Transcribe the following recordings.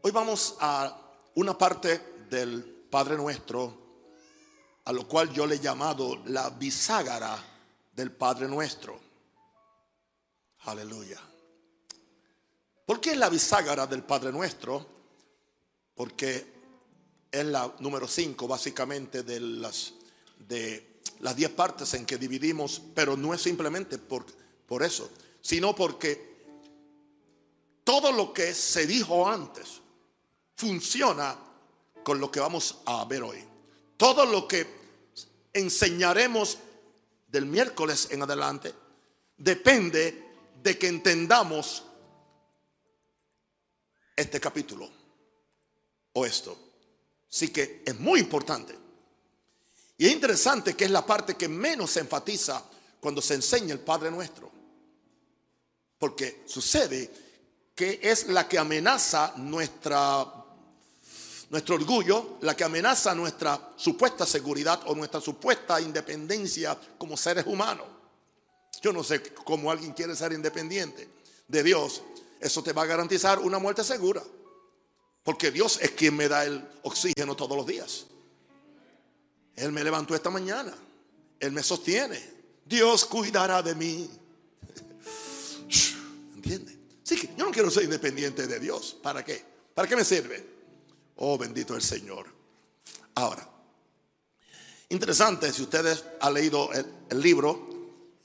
Hoy vamos a una parte del Padre Nuestro, a lo cual yo le he llamado la bisagra del Padre Nuestro. Aleluya. ¿Por qué la bisagra del Padre Nuestro? Porque es la número 5 básicamente de las de las 10 partes en que dividimos, pero no es simplemente por, por eso, sino porque todo lo que se dijo antes funciona con lo que vamos a ver hoy. Todo lo que enseñaremos del miércoles en adelante depende de que entendamos este capítulo o esto. Así que es muy importante. Y es interesante que es la parte que menos se enfatiza cuando se enseña el Padre Nuestro. Porque sucede que es la que amenaza nuestra, nuestro orgullo, la que amenaza nuestra supuesta seguridad o nuestra supuesta independencia como seres humanos. Yo no sé cómo alguien quiere ser independiente de Dios. Eso te va a garantizar una muerte segura. Porque Dios es quien me da el oxígeno todos los días. Él me levantó esta mañana. Él me sostiene. Dios cuidará de mí. ¿Entiende? Sí yo no quiero ser independiente de Dios. ¿Para qué? ¿Para qué me sirve? Oh, bendito el Señor. Ahora, interesante, si ustedes han leído el, libro,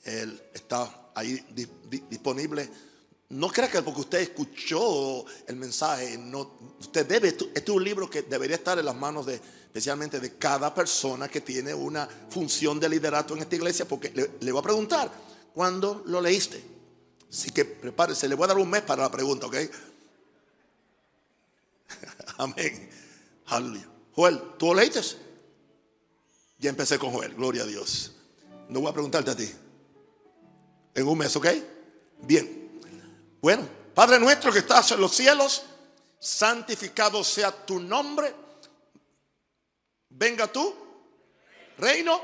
él está ahí disponible no crea que porque usted escuchó el mensaje, no, usted debe, este es un libro que debería estar en las manos de, especialmente de cada persona que tiene una función de liderato en esta iglesia, porque le, voy a preguntar, ¿cuándo lo leíste? Así que prepárese, le voy a dar un mes para la pregunta, ¿ok? Amén. Aleluya. Joel, ¿tú lo leíste? Ya empecé con Joel, gloria a Dios. No voy a preguntarte a ti. En un mes, ¿ok? Bien. Bueno, Padre nuestro que estás en los cielos, santificado sea tu nombre. Venga tú, reino,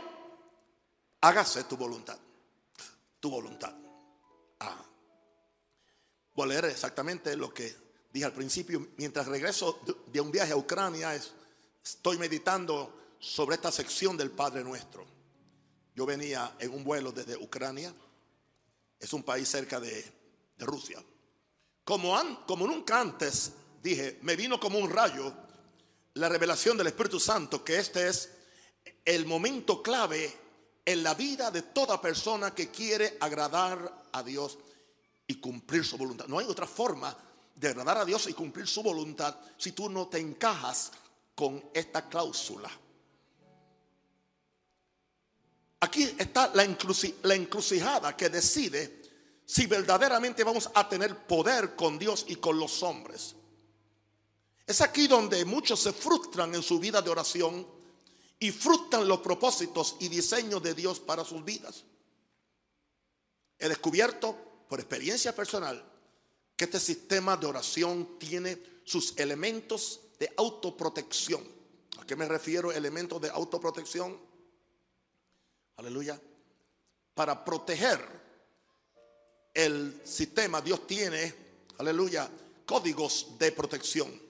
hágase tu voluntad. Tu voluntad. Ah. Voy a leer exactamente lo que dije al principio. Mientras regreso de un viaje a Ucrania, estoy meditando sobre esta sección del Padre Nuestro. Yo venía en un vuelo desde Ucrania. Es un país cerca de Rusia. Como, como nunca antes, dije, me vino como un rayo la revelación del Espíritu Santo, que este es el momento clave en la vida de toda persona que quiere agradar a Dios y cumplir su voluntad. No hay otra forma de agradar a Dios y cumplir su voluntad si tú no te encajas con esta cláusula. Aquí está la, la encrucijada que decide si verdaderamente vamos a tener poder con Dios y con los hombres. Es aquí donde muchos se frustran en su vida de oración y frustran los propósitos y diseños de Dios para sus vidas. He descubierto por experiencia personal que este sistema de oración tiene sus elementos de autoprotección. ¿A qué me refiero elementos de autoprotección? Aleluya. Para proteger el sistema, Dios tiene, aleluya, códigos de protección.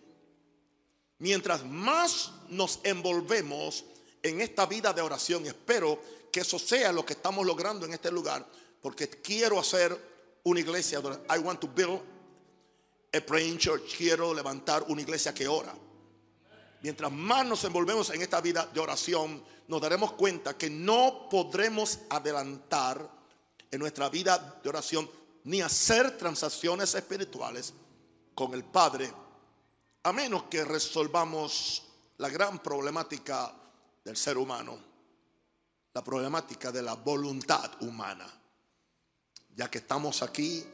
Mientras más nos envolvemos en esta vida de oración, espero que eso sea lo que estamos logrando en este lugar, porque quiero hacer una iglesia, I want to build a praying church, quiero levantar una iglesia que ora. Mientras más nos envolvemos en esta vida de oración, nos daremos cuenta que no podremos adelantar en nuestra vida de oración ni hacer transacciones espirituales con el Padre, a menos que resolvamos la gran problemática del ser humano, la problemática de la voluntad humana. Ya que estamos aquí,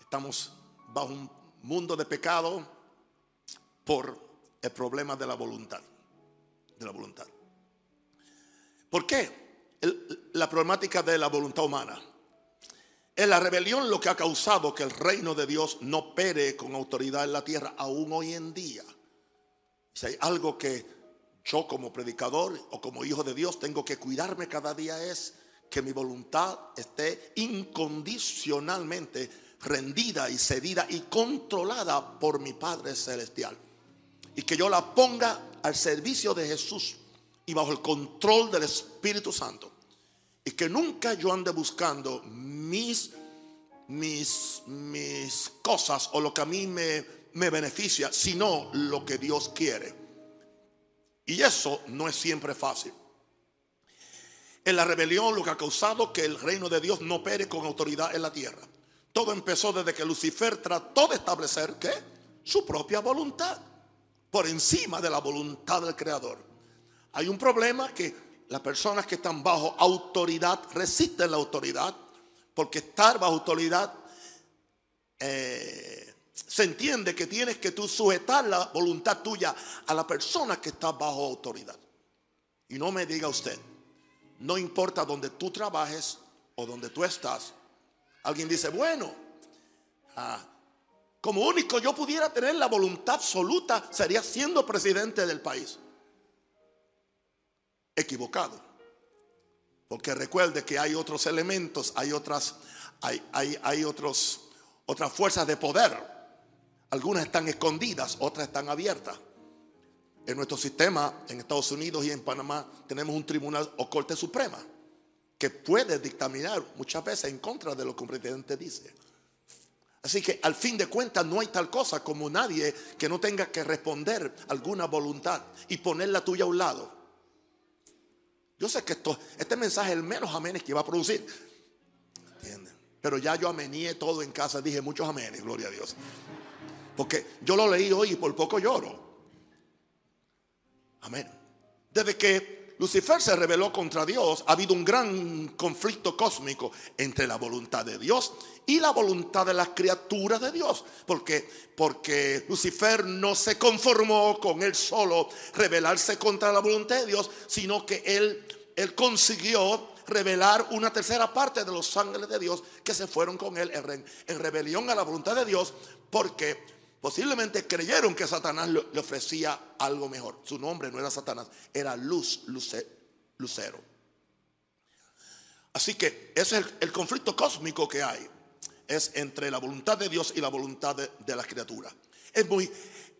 estamos bajo un mundo de pecado por el problema de la voluntad, de la voluntad. ¿Por qué? la problemática de la voluntad humana. Es la rebelión lo que ha causado que el reino de Dios no opere con autoridad en la tierra aún hoy en día. Si hay algo que yo como predicador o como hijo de Dios tengo que cuidarme cada día es que mi voluntad esté incondicionalmente rendida y cedida y controlada por mi Padre Celestial. Y que yo la ponga al servicio de Jesús y bajo el control del Espíritu Santo. Y que nunca yo ande buscando mis, mis, mis cosas o lo que a mí me, me beneficia, sino lo que Dios quiere. Y eso no es siempre fácil. En la rebelión lo que ha causado que el reino de Dios no opere con autoridad en la tierra. Todo empezó desde que Lucifer trató de establecer ¿qué? su propia voluntad por encima de la voluntad del Creador. Hay un problema que las personas que están bajo autoridad resisten la autoridad porque estar bajo autoridad eh, se entiende que tienes que tú sujetar la voluntad tuya a la persona que está bajo autoridad. Y no me diga usted, no importa donde tú trabajes o donde tú estás. Alguien dice, bueno, ah, como único yo pudiera tener la voluntad absoluta sería siendo presidente del país. Equivocado. Porque recuerde que hay otros elementos, hay otras, hay, hay, hay otros, otras fuerzas de poder. Algunas están escondidas, otras están abiertas. En nuestro sistema, en Estados Unidos y en Panamá, tenemos un tribunal o corte suprema que puede dictaminar muchas veces en contra de lo que un presidente dice. Así que al fin de cuentas no hay tal cosa como nadie que no tenga que responder alguna voluntad y poner la tuya a un lado. Yo sé que esto, este mensaje es el menos amenes que va a producir. ¿Entienden? Pero ya yo amenié todo en casa, dije muchos amenes, gloria a Dios. Porque yo lo leí hoy y por poco lloro. Amén. Desde que Lucifer se rebeló contra Dios, ha habido un gran conflicto cósmico entre la voluntad de Dios y la voluntad de las criaturas de Dios. Porque, porque Lucifer no se conformó con él solo rebelarse contra la voluntad de Dios, sino que él, él consiguió revelar una tercera parte de los ángeles de Dios que se fueron con él en, en rebelión a la voluntad de Dios, porque Posiblemente creyeron que Satanás le ofrecía algo mejor. Su nombre no era Satanás, era Luz, Lucero. Así que ese es el, conflicto cósmico que hay. Es entre la voluntad de Dios y la voluntad de, de las criaturas. Es muy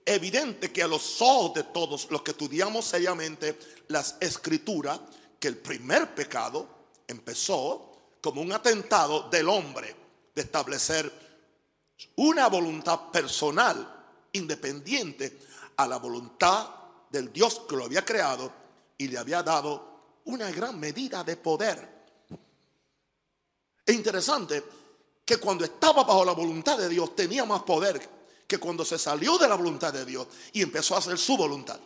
evidente que a los ojos de todos los que estudiamos seriamente las escrituras, que el primer pecado empezó como un atentado del hombre de establecer una voluntad personal, independiente a la voluntad del Dios que lo había creado y le había dado una gran medida de poder. Es interesante que cuando estaba bajo la voluntad de Dios tenía más poder que cuando se salió de la voluntad de Dios y empezó a hacer su voluntad.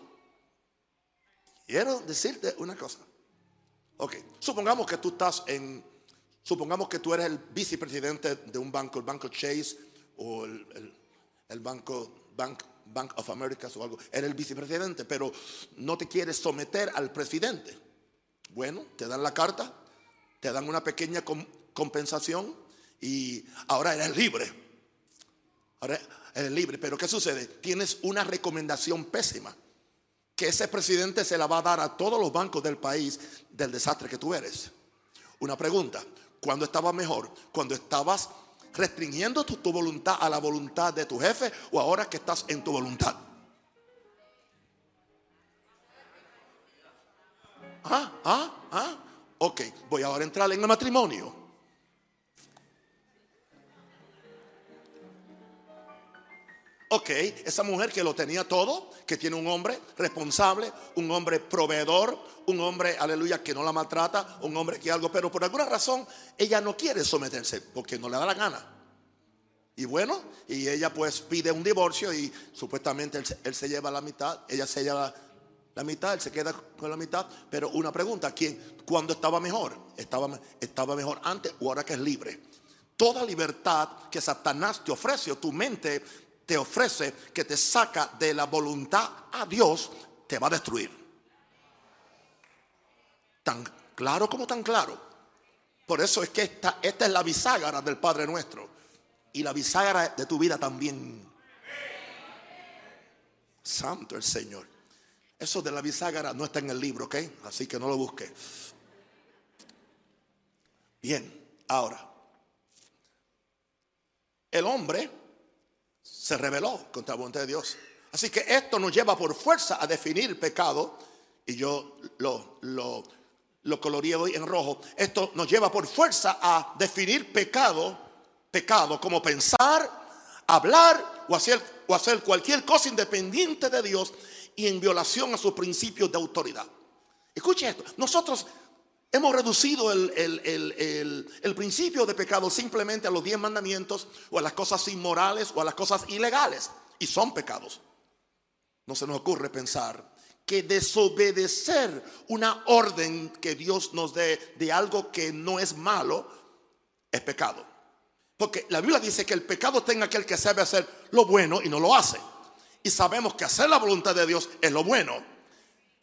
Quiero decirte una cosa. Ok, supongamos que tú estás en, supongamos que tú eres el vicepresidente de un banco, el banco Chase o el, banco, Bank, Bank of America o algo, era el vicepresidente, pero no te quieres someter al presidente. Bueno, te dan la carta, te dan una pequeña compensación y ahora eres libre. Ahora eres libre, pero ¿qué sucede? Tienes una recomendación pésima que ese presidente se la va a dar a todos los bancos del país del desastre que tú eres. Una pregunta, ¿cuándo estabas mejor? Cuando estabas restringiendo tu, voluntad a la voluntad de tu jefe o ahora que estás en tu voluntad. Ah, ah, ah. Ok, voy ahora a entrar en el matrimonio. Ok, esa mujer que lo tenía todo, que tiene un hombre responsable, un hombre proveedor, un hombre, aleluya, que no la maltrata, un hombre que algo, pero por alguna razón ella no quiere someterse porque no le da la gana. Y bueno, y ella pues pide un divorcio y supuestamente él, se lleva la mitad, ella se lleva la mitad, él se queda con la mitad. Pero una pregunta, ¿quién, ¿cuándo estaba mejor? ¿Estaba, ¿Estaba mejor antes o ahora que es libre? Toda libertad que Satanás te ofrece o tu mente te ofrece que te saca de la voluntad a Dios, te va a destruir. Tan claro como tan claro. Por eso es que esta, esta es la bisagra del Padre nuestro. Y la bisagra de tu vida también. Santo el Señor. Eso de la bisagra no está en el libro, ¿ok? Así que no lo busque. Bien, ahora. el hombre se rebeló contra la voluntad de Dios. Así que esto nos lleva por fuerza a definir pecado, y yo lo, lo, lo hoy en rojo. Esto nos lleva por fuerza a definir pecado, pecado como pensar, hablar o hacer, o hacer cualquier cosa independiente de Dios y en violación a sus principios de autoridad. Escuche esto, nosotros hemos reducido el, el, principio de pecado simplemente a los diez mandamientos o a las cosas inmorales o a las cosas ilegales. Y son pecados. No se nos ocurre pensar que desobedecer una orden que Dios nos dé de algo que no es malo es pecado. Porque la Biblia dice que el pecado tenga aquel que sabe hacer lo bueno y no lo hace. Y sabemos que hacer la voluntad de Dios es lo bueno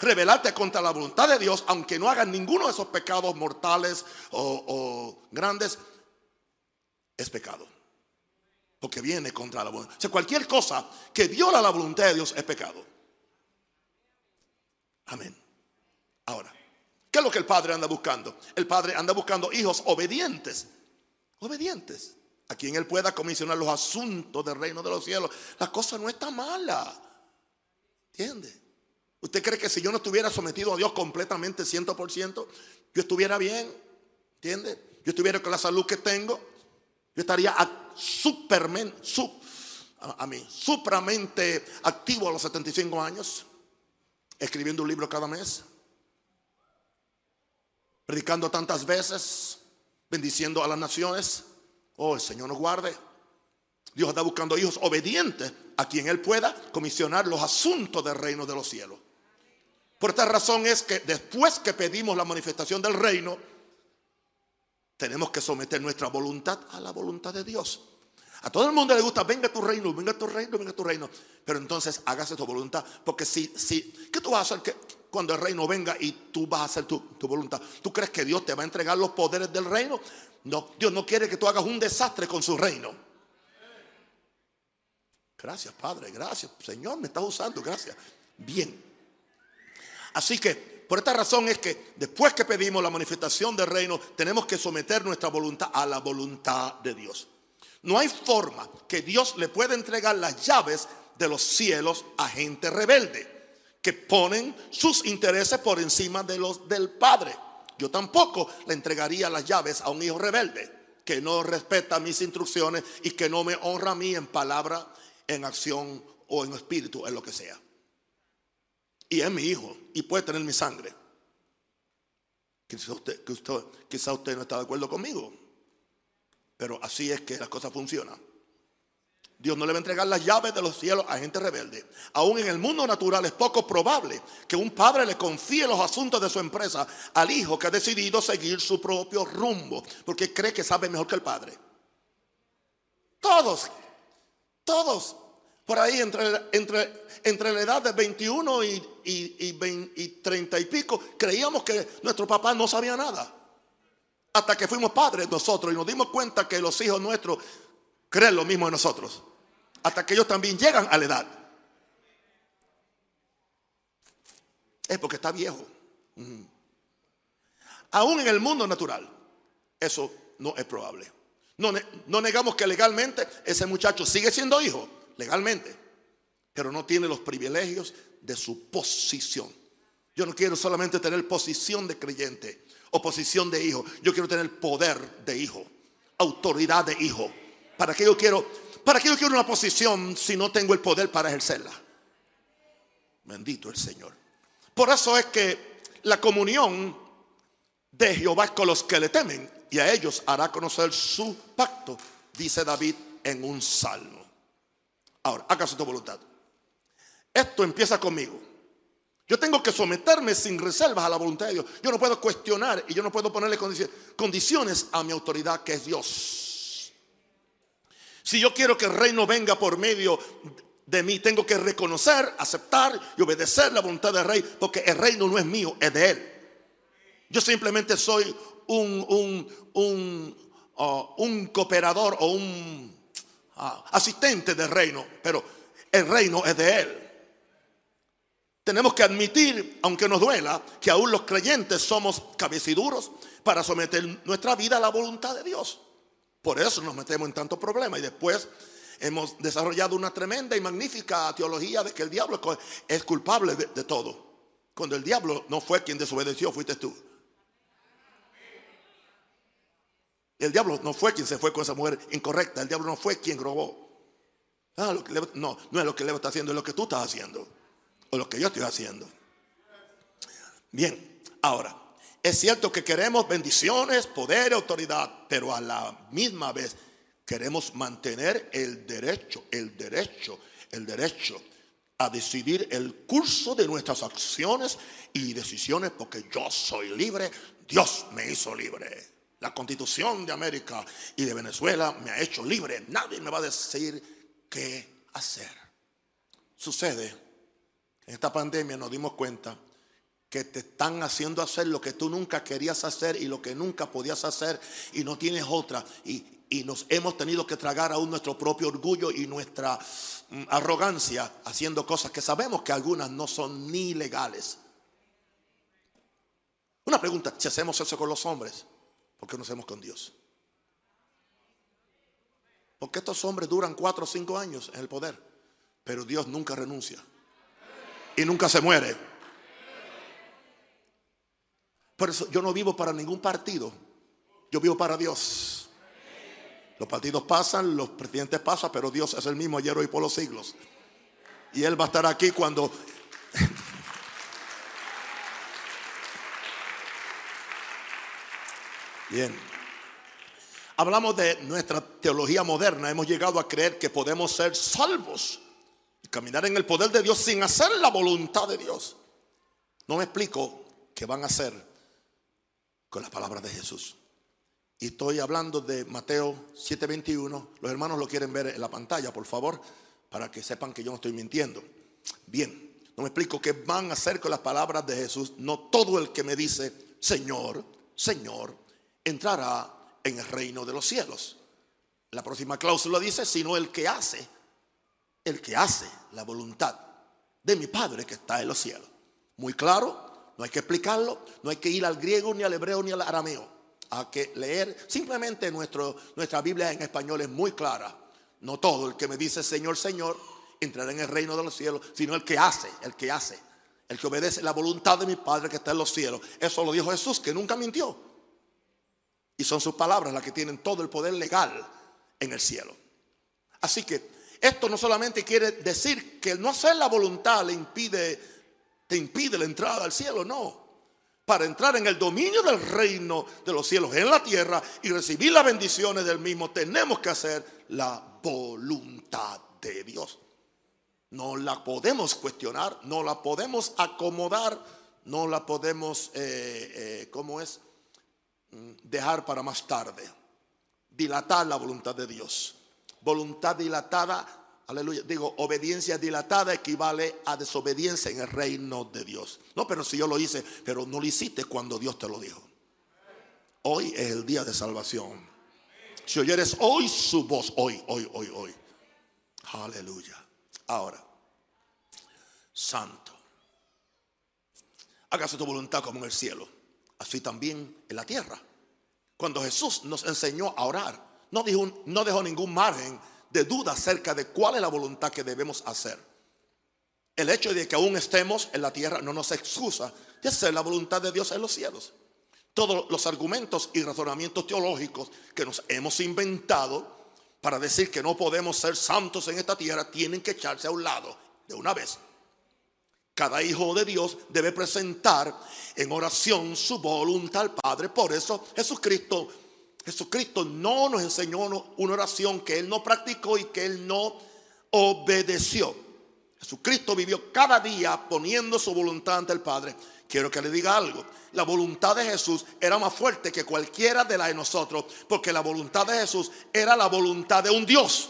rebelarte contra la voluntad de Dios, aunque no hagan ninguno de esos pecados mortales o, grandes, es pecado. Porque viene contra la voluntad. O sea, cualquier cosa que viola la voluntad de Dios es pecado. Amén. Ahora, ¿qué es lo que el Padre anda buscando? El Padre anda buscando hijos obedientes. Obedientes. A quien Él pueda comisionar los asuntos del reino de los cielos. La cosa no está mala. ¿Entiende? ¿Usted cree que si yo no estuviera sometido a Dios completamente, 100%, yo estuviera bien? ¿Entiende? Yo estuviera con la salud que tengo. Yo estaría supermen, a, mí, supramente activo a los 75 años, escribiendo un libro cada mes, predicando tantas veces, bendiciendo a las naciones. Oh, el Señor nos guarde. Dios está buscando hijos obedientes a quien Él pueda comisionar los asuntos del reino de los cielos. Por esta razón es que después que pedimos la manifestación del reino, tenemos que someter nuestra voluntad a la voluntad de Dios. A todo el mundo le gusta, venga tu reino, venga tu reino, venga tu reino. Pero entonces hágase tu voluntad. Porque si, si, ¿qué tú vas a hacer cuando el reino venga y tú vas a hacer tu, tu voluntad? ¿Tú crees que Dios te va a entregar los poderes del reino? No, Dios no quiere que tú hagas un desastre con su reino. Gracias, Padre, gracias. Señor, me estás usando, gracias. Bien. Así que por esta razón es que después que pedimos la manifestación del reino, tenemos que someter nuestra voluntad a la voluntad de Dios. No hay forma que Dios le pueda entregar las llaves de los cielos a gente rebelde, que ponen sus intereses por encima de los del Padre. Yo tampoco le entregaría las llaves a un hijo rebelde, que no respeta mis instrucciones y que no me honra a mí en palabra, en acción o en espíritu, en lo que sea y es mi hijo y puede tener mi sangre. Quizá usted, usted no está de acuerdo conmigo, pero así es que las cosas funcionan. Dios no le va a entregar las llaves de los cielos a gente rebelde. Aún en el mundo natural es poco probable que un padre le confíe los asuntos de su empresa al hijo que ha decidido seguir su propio rumbo, porque cree que sabe mejor que el padre. Todos, todos por ahí entre, entre, entre la edad de 21 y, y, 30 y pico, creíamos que nuestro papá no sabía nada. Hasta que fuimos padres nosotros y nos dimos cuenta que los hijos nuestros creen lo mismo de nosotros. Hasta que ellos también llegan a la edad. Es porque está viejo. Aún en el mundo natural, eso no es probable. No, no negamos que legalmente ese muchacho sigue siendo hijo legalmente, pero no tiene los privilegios de su posición. Yo no quiero solamente tener posición de creyente o posición de hijo, yo quiero tener poder de hijo, autoridad de hijo. ¿Para qué yo quiero, para qué yo quiero una posición si no tengo el poder para ejercerla? Bendito el Señor. Por eso es que la comunión de Jehová con los que le temen y a ellos hará conocer su pacto, dice David en un salmo. Ahora, hágase tu voluntad. Esto empieza conmigo. Yo tengo que someterme sin reservas a la voluntad de Dios. Yo no puedo cuestionar y yo no puedo ponerle condiciones a mi autoridad que es Dios. Si yo quiero que el reino venga por medio de mí, tengo que reconocer, aceptar y obedecer la voluntad del rey, porque el reino no es mío, es de él. Yo simplemente soy un, un, un, uh, un cooperador o un Ah, asistente del reino, pero el reino es de Él. Tenemos que admitir, aunque nos duela, que aún los creyentes somos cabeciduros para someter nuestra vida a la voluntad de Dios. Por eso nos metemos en tantos problemas y después hemos desarrollado una tremenda y magnífica teología de que el diablo es culpable de, de todo. Cuando el diablo no fue quien desobedeció, fuiste tú. El diablo no fue quien se fue con esa mujer incorrecta. El diablo no fue quien robó. Ah, no, no es lo que le está haciendo, es lo que tú estás haciendo. O lo que yo estoy haciendo. Bien, ahora, es cierto que queremos bendiciones, poder y autoridad, pero a la misma vez queremos mantener el derecho, el derecho, el derecho a decidir el curso de nuestras acciones y decisiones porque yo soy libre, Dios me hizo libre. La constitución de América y de Venezuela me ha hecho libre. Nadie me va a decir qué hacer. Sucede, en esta pandemia nos dimos cuenta que te están haciendo hacer lo que tú nunca querías hacer y lo que nunca podías hacer y no tienes otra. Y, y nos hemos tenido que tragar aún nuestro propio orgullo y nuestra mm, arrogancia haciendo cosas que sabemos que algunas no son ni legales. Una pregunta, si hacemos eso con los hombres, ¿Por qué no hacemos con Dios? Porque estos hombres duran cuatro o cinco años en el poder, pero Dios nunca renuncia y nunca se muere. Por eso yo no vivo para ningún partido, yo vivo para Dios. Los partidos pasan, los presidentes pasan, pero Dios es el mismo ayer, hoy por los siglos. Y Él va a estar aquí cuando Bien. Hablamos de nuestra teología moderna. Hemos llegado a creer que podemos ser salvos y caminar en el poder de Dios sin hacer la voluntad de Dios. No me explico qué van a hacer con las palabras de Jesús. Y estoy hablando de Mateo 7:21. Los hermanos lo quieren ver en la pantalla, por favor, para que sepan que yo no estoy mintiendo. Bien, no me explico qué van a hacer con las palabras de Jesús. No todo el que me dice, Señor, Señor, entrará en el reino de los cielos. La próxima cláusula dice, sino el que hace, el que hace la voluntad de mi Padre que está en los cielos. Muy claro, no hay que explicarlo, no hay que ir al griego, ni al hebreo, ni al arameo. Hay que leer, simplemente nuestra Biblia en español es muy clara. No todo el que me dice Señor, Señor, entrará en el reino de los cielos, sino el que hace, el que hace, el que obedece la voluntad de mi Padre que está en los cielos. Eso lo dijo Jesús, que nunca mintió. Y son sus palabras las que tienen todo el poder legal en el cielo. Así que esto no solamente quiere decir que no hacer la voluntad le impide, te impide la entrada al cielo, no. Para entrar en el dominio del reino de los cielos en la tierra y recibir las bendiciones del mismo, tenemos que hacer la voluntad de Dios. No la podemos cuestionar, no la podemos acomodar, no la podemos, eh, eh, ¿cómo es? Dejar para más tarde. Dilatar la voluntad de Dios. Voluntad dilatada, aleluya. Digo, obediencia dilatada equivale a desobediencia en el reino de Dios. No, pero si yo lo hice, pero no lo hiciste cuando Dios te lo dijo. Hoy es el día de salvación. Si oyeres hoy su voz, hoy, hoy, hoy, hoy. Aleluya. Ahora, santo. Hágase tu voluntad como en el cielo así también en la tierra. Cuando Jesús nos enseñó a orar, no, dijo, no dejó ningún margen de duda acerca de cuál es la voluntad que debemos hacer. El hecho de que aún estemos en la tierra no nos excusa de hacer la voluntad de Dios en los cielos. Todos los argumentos y razonamientos teológicos que nos hemos inventado para decir que no podemos ser santos en esta tierra tienen que echarse a un lado de una vez. Cada hijo de Dios debe presentar en oración su voluntad al Padre. Por eso Jesucristo, Jesucristo no nos enseñó una oración que Él no practicó y que Él no obedeció. Jesucristo vivió cada día poniendo su voluntad ante el Padre. Quiero que le diga algo. La voluntad de Jesús era más fuerte que cualquiera de la de nosotros, porque la voluntad de Jesús era la voluntad de un Dios.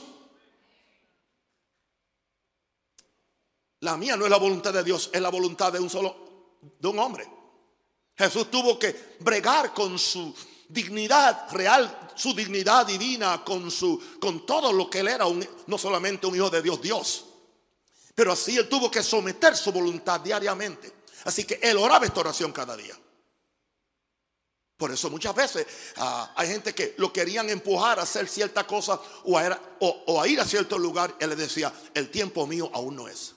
La mía no es la voluntad de Dios, es la voluntad de un solo, de un hombre. Jesús tuvo que bregar con su dignidad real, su dignidad divina, con su, con todo lo que él era, no solamente un hijo de Dios, Dios. Pero así él tuvo que someter su voluntad diariamente. Así que él oraba esta oración cada día. Por eso muchas veces ah, hay gente que lo querían empujar a hacer cierta cosa o a, ir a cierto lugar. Él les decía, el tiempo mío aún no es.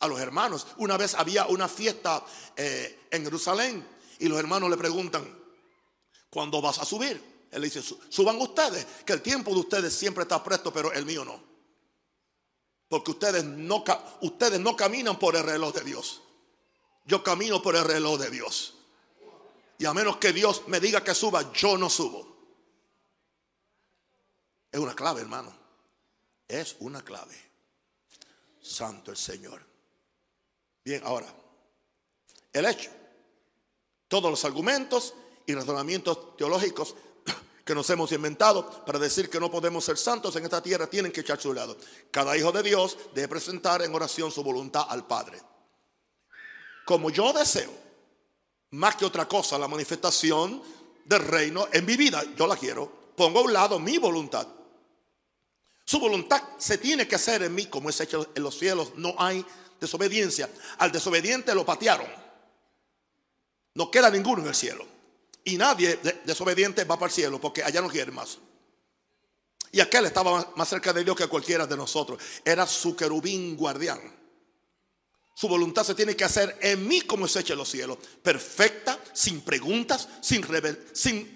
A los hermanos, una vez había una fiesta eh, en Jerusalén y los hermanos le preguntan, ¿cuándo vas a subir? Él dice, suban ustedes, que el tiempo de ustedes siempre está presto, pero el mío no. Porque ustedes no, ustedes no caminan por el reloj de Dios. Yo camino por el reloj de Dios. Y a menos que Dios me diga que suba, yo no subo. Es una clave, hermano. Es una clave. Santo el Señor. Bien, ahora, el hecho. Todos los argumentos y razonamientos teológicos que nos hemos inventado para decir que no podemos ser santos en esta tierra tienen que echar su lado. Cada hijo de Dios debe presentar en oración su voluntad al Padre. Como yo deseo, más que otra cosa, la manifestación del reino en mi vida, yo la quiero, pongo a un lado mi voluntad. Su voluntad se tiene que hacer en mí como es hecho en los cielos. No hay desobediencia. Al desobediente lo patearon. No queda ninguno en el cielo. Y nadie desobediente va para el cielo porque allá no quiere más. Y aquel estaba más cerca de Dios que cualquiera de nosotros. Era su querubín guardián. Su voluntad se tiene que hacer en mí como hecha en los cielos. Perfecta, sin preguntas, sin,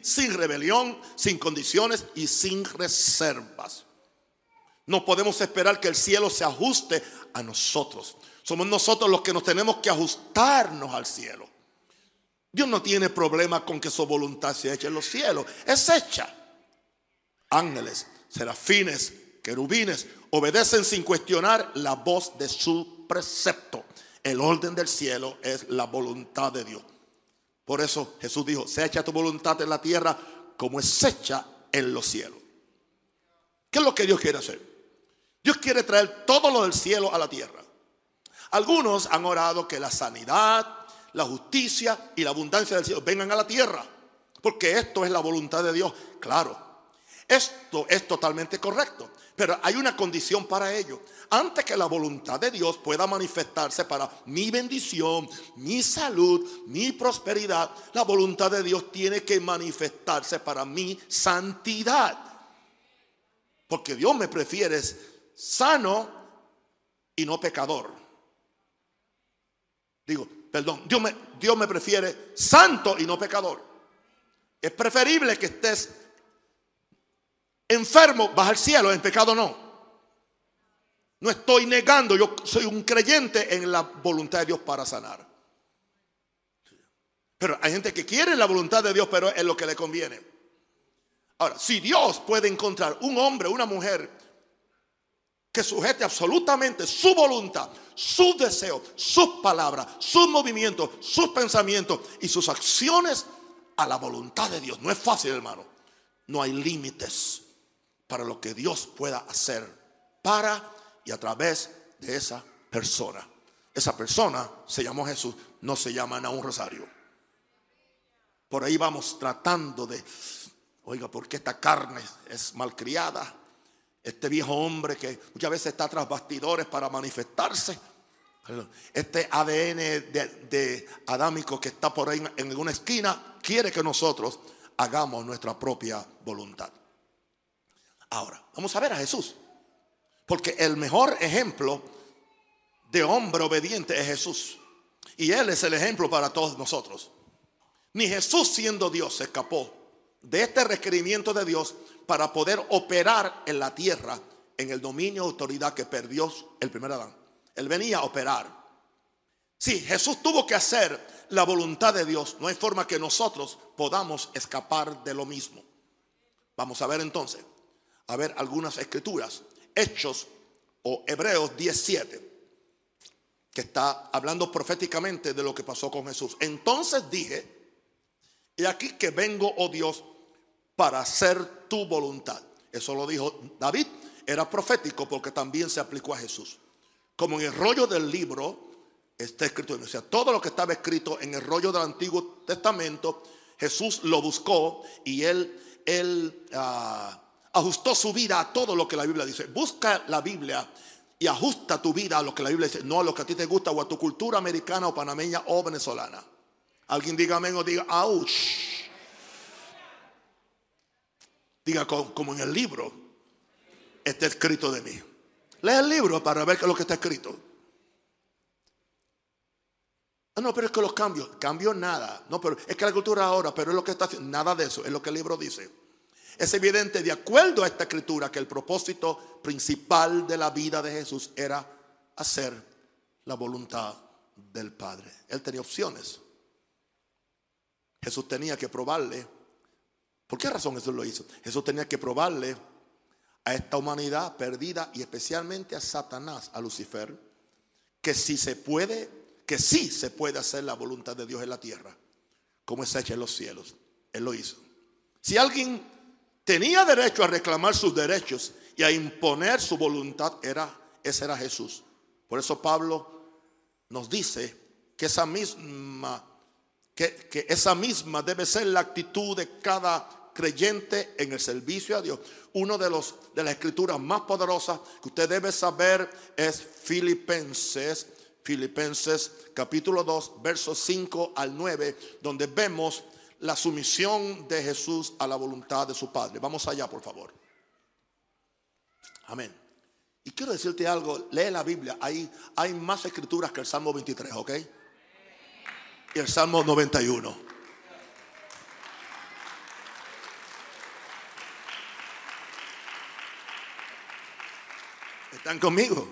sin rebelión, sin condiciones y sin reservas. No podemos esperar que el cielo se ajuste a nosotros. Somos nosotros los que nos tenemos que ajustarnos al cielo. Dios no tiene problema con que su voluntad se eche en los cielos. Es hecha. Ángeles, serafines, querubines obedecen sin cuestionar la voz de su precepto. El orden del cielo es la voluntad de Dios. Por eso Jesús dijo, se echa tu voluntad en la tierra como es hecha en los cielos. ¿Qué es lo que Dios quiere hacer? Dios quiere traer todo lo del cielo a la tierra. Algunos han orado que la sanidad, la justicia y la abundancia del cielo vengan a la tierra. Porque esto es la voluntad de Dios. Claro, esto es totalmente correcto. Pero hay una condición para ello. Antes que la voluntad de Dios pueda manifestarse para mi bendición, mi salud, mi prosperidad, la voluntad de Dios tiene que manifestarse para mi santidad. Porque Dios me prefiere sano y no pecador. Digo, perdón, Dios me, Dios me prefiere santo y no pecador. Es preferible que estés enfermo, baja al cielo, en pecado no. No estoy negando, yo soy un creyente en la voluntad de Dios para sanar. Pero hay gente que quiere la voluntad de Dios, pero es lo que le conviene. Ahora, si Dios puede encontrar un hombre, una mujer que sujete absolutamente su voluntad, sus deseos, sus palabras, sus movimientos, sus pensamientos y sus acciones a la voluntad de Dios. No es fácil, hermano. No hay límites para lo que Dios pueda hacer para y a través de esa persona. Esa persona se llamó Jesús, no se llama un Rosario. Por ahí vamos tratando de, oiga, porque esta carne es malcriada? Este viejo hombre que muchas veces está tras bastidores para manifestarse. Este ADN de, adámico que está por ahí en una esquina quiere que nosotros hagamos nuestra propia voluntad. Ahora, vamos a ver a Jesús. Porque el mejor ejemplo de hombre obediente es Jesús. Y Él es el ejemplo para todos nosotros. Ni Jesús siendo Dios escapó de este requerimiento de Dios para poder operar en la tierra en el dominio y autoridad que perdió el primer Adán. Él venía a operar. Si Jesús tuvo que hacer la voluntad de Dios. No hay forma que nosotros podamos escapar de lo mismo. Vamos a ver entonces, a ver algunas escrituras. Hechos o Hebreos 17, que está hablando proféticamente de lo que pasó con Jesús. Entonces dije, y aquí que vengo, oh Dios, para hacer tu voluntad. Eso lo dijo David. Era profético porque también se aplicó a Jesús. Como en el rollo del libro está escrito, o sea, todo lo que estaba escrito en el rollo del Antiguo Testamento, Jesús lo buscó y él, ah, ajustó su vida a todo lo que la Biblia dice. Busca la Biblia y ajusta tu vida a lo que la Biblia dice, no a lo que a ti te gusta o a tu cultura americana o panameña o venezolana. Alguien diga amén o diga, ouch. Diga como en el libro está escrito de mí. Lee el libro para ver qué es lo que está escrito. Ah, no, pero es que los cambios, cambio nada. No, pero es que la cultura ahora, pero es lo que está haciendo. Nada de eso, es lo que el libro dice. Es evidente, de acuerdo a esta escritura, que el propósito principal de la vida de Jesús era hacer la voluntad del Padre. Él tenía opciones. Jesús tenía que probarle. ¿Por qué razón Jesús lo hizo? Jesús tenía que probarle a esta humanidad perdida y especialmente a Satanás, a Lucifer, que si se puede que sí se puede hacer la voluntad de Dios en la tierra, como es hecha en los cielos. Él lo hizo. Si alguien tenía derecho a reclamar sus derechos y a imponer su voluntad, era, ese era Jesús. Por eso Pablo nos dice que esa misma, que, que esa misma debe ser la actitud de cada creyente en el servicio a Dios. Uno de los de las escrituras más poderosas que usted debe saber es Filipenses Filipenses capítulo 2, versos 5 al 9, donde vemos la sumisión de Jesús a la voluntad de su Padre. Vamos allá, por favor. Amén. Y quiero decirte algo, lee la Biblia, hay, hay más escrituras que el Salmo 23, ¿ok? Y el Salmo 91. ¿Están conmigo?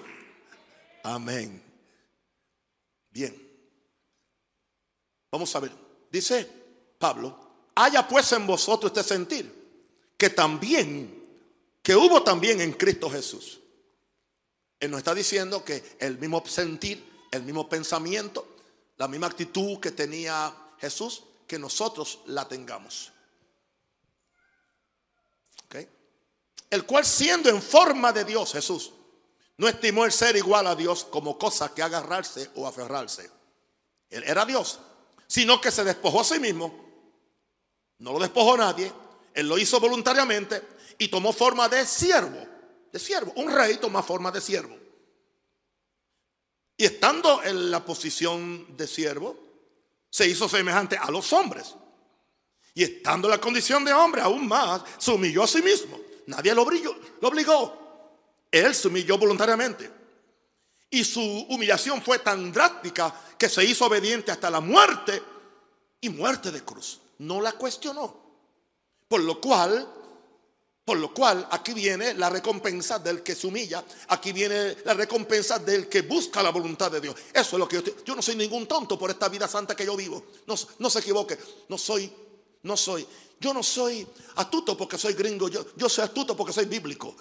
Amén. Bien. Vamos a ver. Dice Pablo, haya pues en vosotros este sentir, que también, que hubo también en Cristo Jesús. Él nos está diciendo que el mismo sentir, el mismo pensamiento, la misma actitud que tenía Jesús, que nosotros la tengamos. El cual siendo en forma de Dios, Jesús, no estimó el ser igual a Dios como cosa que agarrarse o aferrarse. Él era Dios, sino que se despojó a sí mismo. No lo despojó nadie. Él lo hizo voluntariamente y tomó forma de siervo. De siervo. Un rey toma forma de siervo. Y estando en la posición de siervo, se hizo semejante a los hombres. Y estando en la condición de hombre, aún más, se humilló a sí mismo. Nadie lo, lo obligó. Él se humilló voluntariamente. Y su humillación fue tan drástica que se hizo obediente hasta la muerte y muerte de cruz. No la cuestionó. Por lo cual, por lo cual aquí viene la recompensa del que se humilla. Aquí viene la recompensa del que busca la voluntad de Dios. Eso es lo que yo, yo no soy ningún tonto por esta vida santa que yo vivo. No, no se equivoque. No soy, no soy. Yo no soy astuto porque soy gringo. Yo, yo soy astuto porque soy bíblico.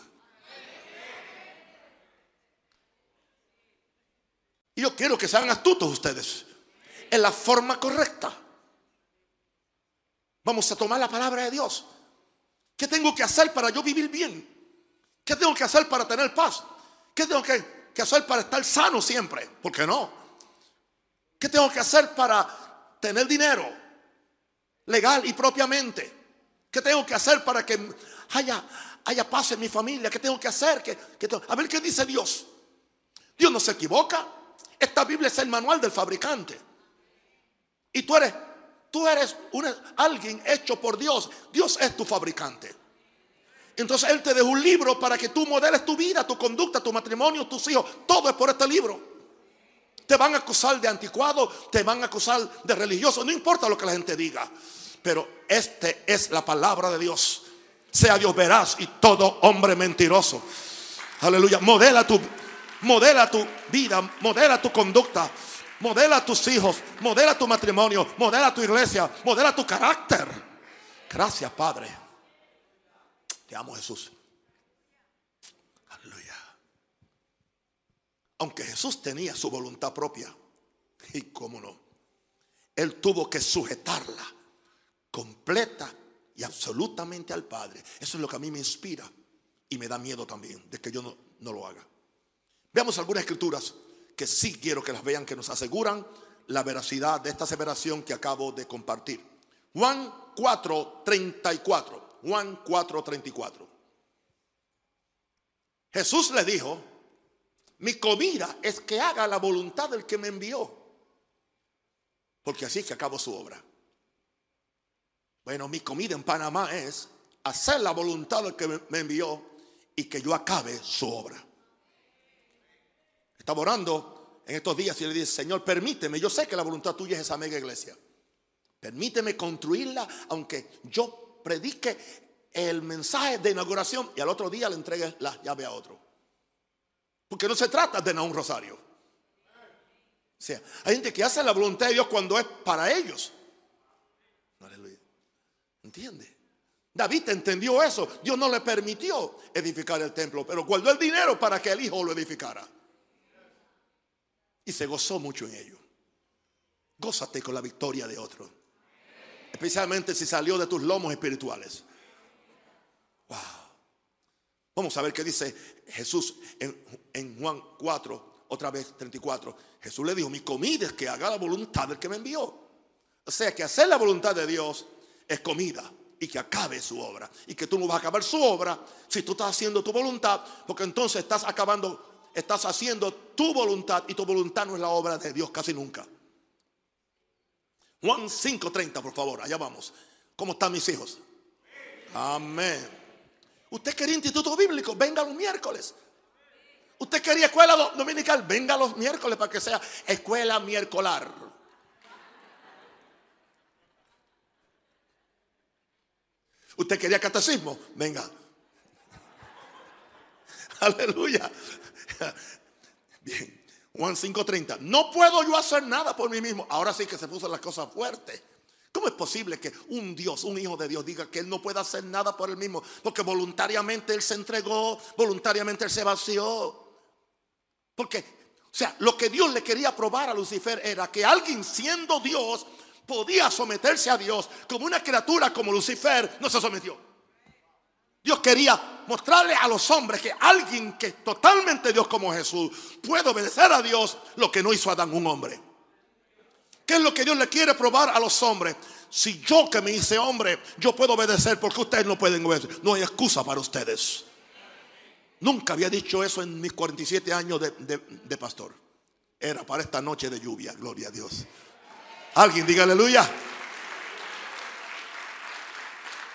Y yo quiero que sean astutos ustedes en la forma correcta. Vamos a tomar la palabra de Dios. ¿Qué tengo que hacer para yo vivir bien? ¿Qué tengo que hacer para tener paz? ¿Qué tengo que, hacer para estar sano siempre? ¿Por qué no? ¿Qué tengo que hacer para tener dinero? Legal y propiamente. ¿Qué tengo que hacer para que haya, haya paz en mi familia? ¿Qué tengo que hacer? a ver qué dice Dios. Dios no se equivoca. Esta Biblia es el manual del fabricante. Y tú eres, tú eres alguien hecho por Dios. Dios es tu fabricante. Entonces Él te dejó un libro para que tú modeles tu vida, tu conducta, tu matrimonio, tus hijos. Todo es por este libro. Te van a acusar de anticuado, te van a acusar de religioso. No importa lo que la gente diga. Pero este es la palabra de Dios. Sea Dios veraz y todo hombre mentiroso. Aleluya. Modela tu, Modela tu vida, modela tu conducta, modela tus hijos, modela tu matrimonio, modela tu iglesia, modela tu carácter. Gracias, Padre. Te amo, Jesús. Aleluya. Aunque Jesús tenía su voluntad propia, y cómo no, Él tuvo que sujetarla completa y absolutamente al Padre. Eso es lo que a mí me inspira y me da miedo también de que yo no, lo haga. Veamos algunas escrituras que sí quiero que las vean, que nos aseguran la veracidad de esta aseveración que acabo de compartir. Juan 4, 34. Juan 4, 34. Jesús le dijo, mi comida es que haga la voluntad del que me envió. Porque así que acabo su obra. Bueno, mi comida en Panamá es hacer la voluntad del que me envió y que yo acabe su obra. Estaba orando en estos días y le dice, Señor, permíteme, yo sé que la voluntad tuya es esa mega iglesia. Permíteme construirla, aunque yo predique el mensaje de inauguración y al otro día le entregue la llave a otro. Porque no se trata de un rosario. O sea, hay gente que hace la voluntad de Dios cuando es para ellos. Aleluya. ¿Entiende? David entendió eso. Dios no le permitió edificar el templo, pero guardó el dinero para que el hijo lo edificara. Y se gozó mucho en ello. Gózate con la victoria de otro. Especialmente si salió de tus lomos espirituales. Wow. Vamos a ver qué dice Jesús en, Juan 4, otra vez 34. Jesús le dijo, mi comida es que haga la voluntad del que me envió. O sea que hacer la voluntad de Dios es comida y que acabe su obra. Y que tú no vas a acabar su obra si tú estás haciendo tu voluntad, porque entonces estás acabando, estás haciendo tu voluntad y tu voluntad no es la obra de Dios casi nunca. Juan 5:30, por favor, allá vamos. ¿Cómo están mis hijos? Amén. Usted quería instituto bíblico, venga los miércoles. Usted quería escuela dominical, venga los miércoles para que sea escuela miércolar. Usted quería catecismo, venga. Aleluya. Bien. Juan 5:30. No puedo yo hacer nada por mí mismo. Ahora sí que se puso las cosas fuertes. ¿Cómo es posible que un Dios, un hijo de Dios, diga que él no puede hacer nada por él mismo? Porque voluntariamente él se entregó, voluntariamente él se vació. Porque, o sea, lo que Dios le quería probar a Lucifer era que alguien siendo Dios podía someterse a Dios como una criatura como Lucifer no se sometió. Dios quería mostrarle a los hombres que alguien que es totalmente Dios como Jesús puede obedecer a Dios lo que no hizo Adán un hombre. ¿Qué es lo que Dios le quiere probar a los hombres? Si yo que me hice hombre, yo puedo obedecer porque ustedes no pueden obedecer. No hay excusa para ustedes. Nunca había dicho eso en mis 47 años de, pastor. Era para esta noche de lluvia, gloria a Dios. Alguien diga aleluya.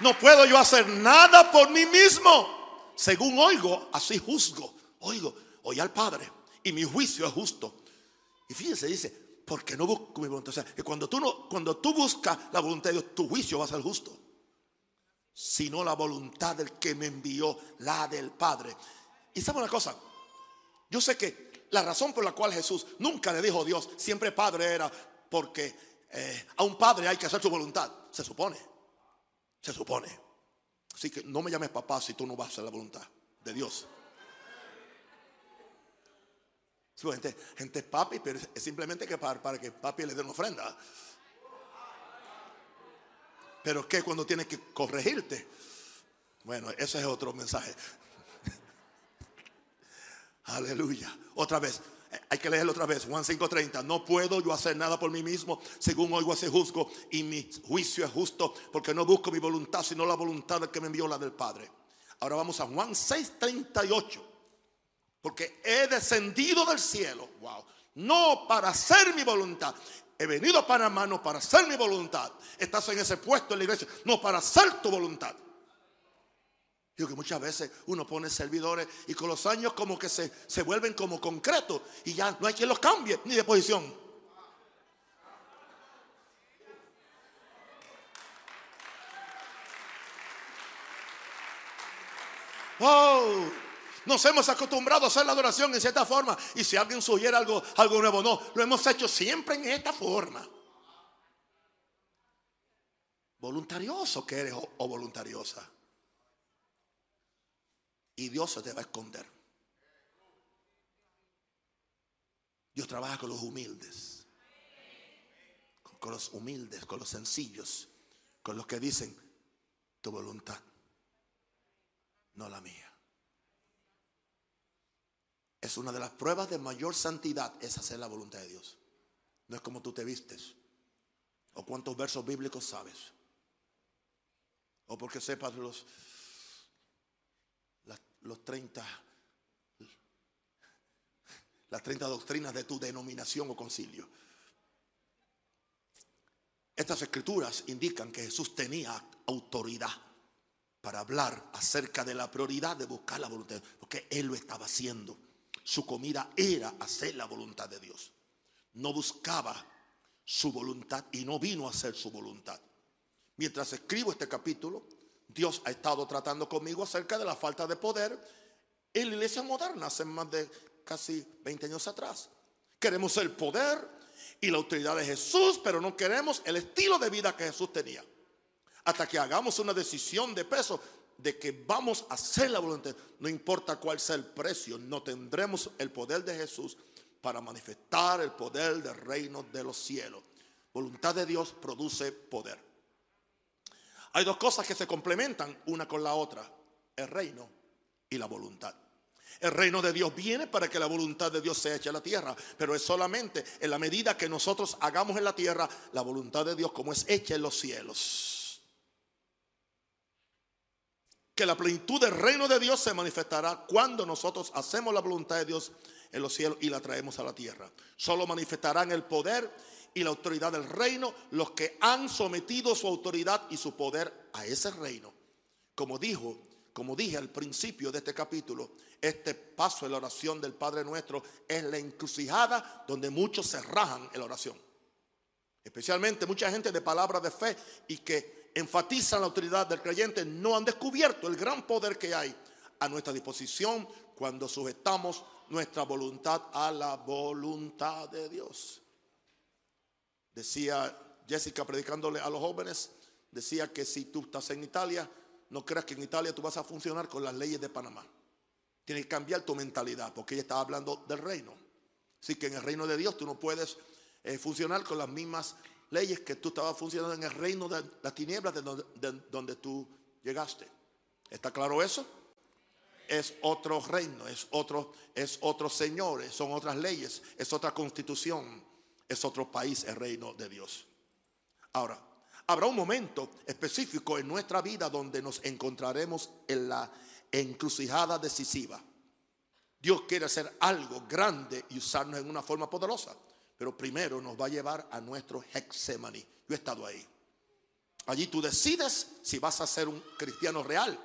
No puedo yo hacer nada por mí mismo. Según oigo, así juzgo. Oigo, oye al Padre. Y mi juicio es justo. Y fíjense, dice, porque no busco mi voluntad. O sea, que cuando tú, no, cuando tú buscas la voluntad de Dios, tu juicio va a ser justo. Sino la voluntad del que me envió, la del Padre. Y sabe una cosa, yo sé que la razón por la cual Jesús nunca le dijo a Dios, siempre Padre era porque eh, a un padre hay que hacer su voluntad. Se supone, se supone. Así que no me llames papá si tú no vas a hacer la voluntad de Dios. Gente, gente es papi, pero es simplemente que para, que papi le dé una ofrenda. Pero que cuando tiene que corregirte. Bueno, ese es otro mensaje. Aleluya. Otra vez. Hay que leerlo otra vez. Juan 5:30. No puedo yo hacer nada por mí mismo. Según oigo ese juzgo. Y mi juicio es justo. Porque no busco mi voluntad, sino la voluntad que me envió la del Padre. Ahora vamos a Juan 6:38. Porque he descendido del cielo, wow, no para hacer mi voluntad. He venido para mano para hacer mi voluntad. Estás en ese puesto en la iglesia, no para hacer tu voluntad. Digo que muchas veces uno pone servidores y con los años como que se, se vuelven como concretos y ya no hay quien los cambie ni de posición. Oh, nos hemos acostumbrado a hacer la adoración en cierta forma. Y si alguien sugiere algo, algo nuevo, no. Lo hemos hecho siempre en esta forma. Voluntarioso que eres o voluntariosa. Y Dios se te va a esconder. Dios trabaja con los humildes. Con los humildes, con los sencillos. Con los que dicen, tu voluntad, no la mía. Es una de las pruebas de mayor santidad, es hacer la voluntad de Dios. No es como tú te vistes, o cuántos versos bíblicos sabes, o porque sepas los, los 30, las 30 doctrinas de tu denominación o concilio. Estas escrituras indican que Jesús tenía autoridad para hablar acerca de la prioridad de buscar la voluntad, porque él lo estaba haciendo. Su comida era hacer la voluntad de Dios. No buscaba su voluntad y no vino a hacer su voluntad. Mientras escribo este capítulo, Dios ha estado tratando conmigo acerca de la falta de poder en la iglesia moderna hace más de casi 20 años atrás. Queremos el poder y la autoridad de Jesús, pero no queremos el estilo de vida que Jesús tenía. Hasta que hagamos una decisión de peso de que vamos a hacer la voluntad, no importa cuál sea el precio, no tendremos el poder de Jesús para manifestar el poder del reino de los cielos. Voluntad de Dios produce poder. Hay dos cosas que se complementan una con la otra, el reino y la voluntad. El reino de Dios viene para que la voluntad de Dios se eche a la tierra, pero es solamente en la medida que nosotros hagamos en la tierra la voluntad de Dios como es hecha en los cielos. Que la plenitud del reino de Dios se manifestará cuando nosotros hacemos la voluntad de Dios en los cielos y la traemos a la tierra. Solo manifestarán el poder y la autoridad del reino los que han sometido su autoridad y su poder a ese reino. Como dijo como dije al principio de este capítulo, este paso en la oración del Padre nuestro es la encrucijada donde muchos se rajan en la oración. Especialmente mucha gente de palabra de fe y que enfatizan la autoridad del creyente no han descubierto el gran poder que hay a nuestra disposición cuando sujetamos nuestra voluntad a la voluntad de Dios. Decía Jessica predicándole a los jóvenes, decía que si tú estás en Italia, no creas que en Italia tú vas a funcionar con las leyes de Panamá. Tienes que cambiar tu mentalidad, porque ella estaba hablando del reino. Así que en el reino de Dios tú no puedes eh, funcionar con las mismas leyes que tú estabas funcionando en el reino de las tinieblas de donde, tú llegaste. ¿Está claro eso? Es otro reino, es otro, es otro señor, son otras leyes, es otra constitución, es otro país, el reino de Dios. Ahora, Habrá un momento específico en nuestra vida donde nos encontraremos en la encrucijada decisiva. Dios quiere hacer algo grande y usarnos en una forma poderosa, pero primero nos va a llevar a nuestro Hexemani. Yo he estado ahí. Allí tú decides si vas a ser un cristiano real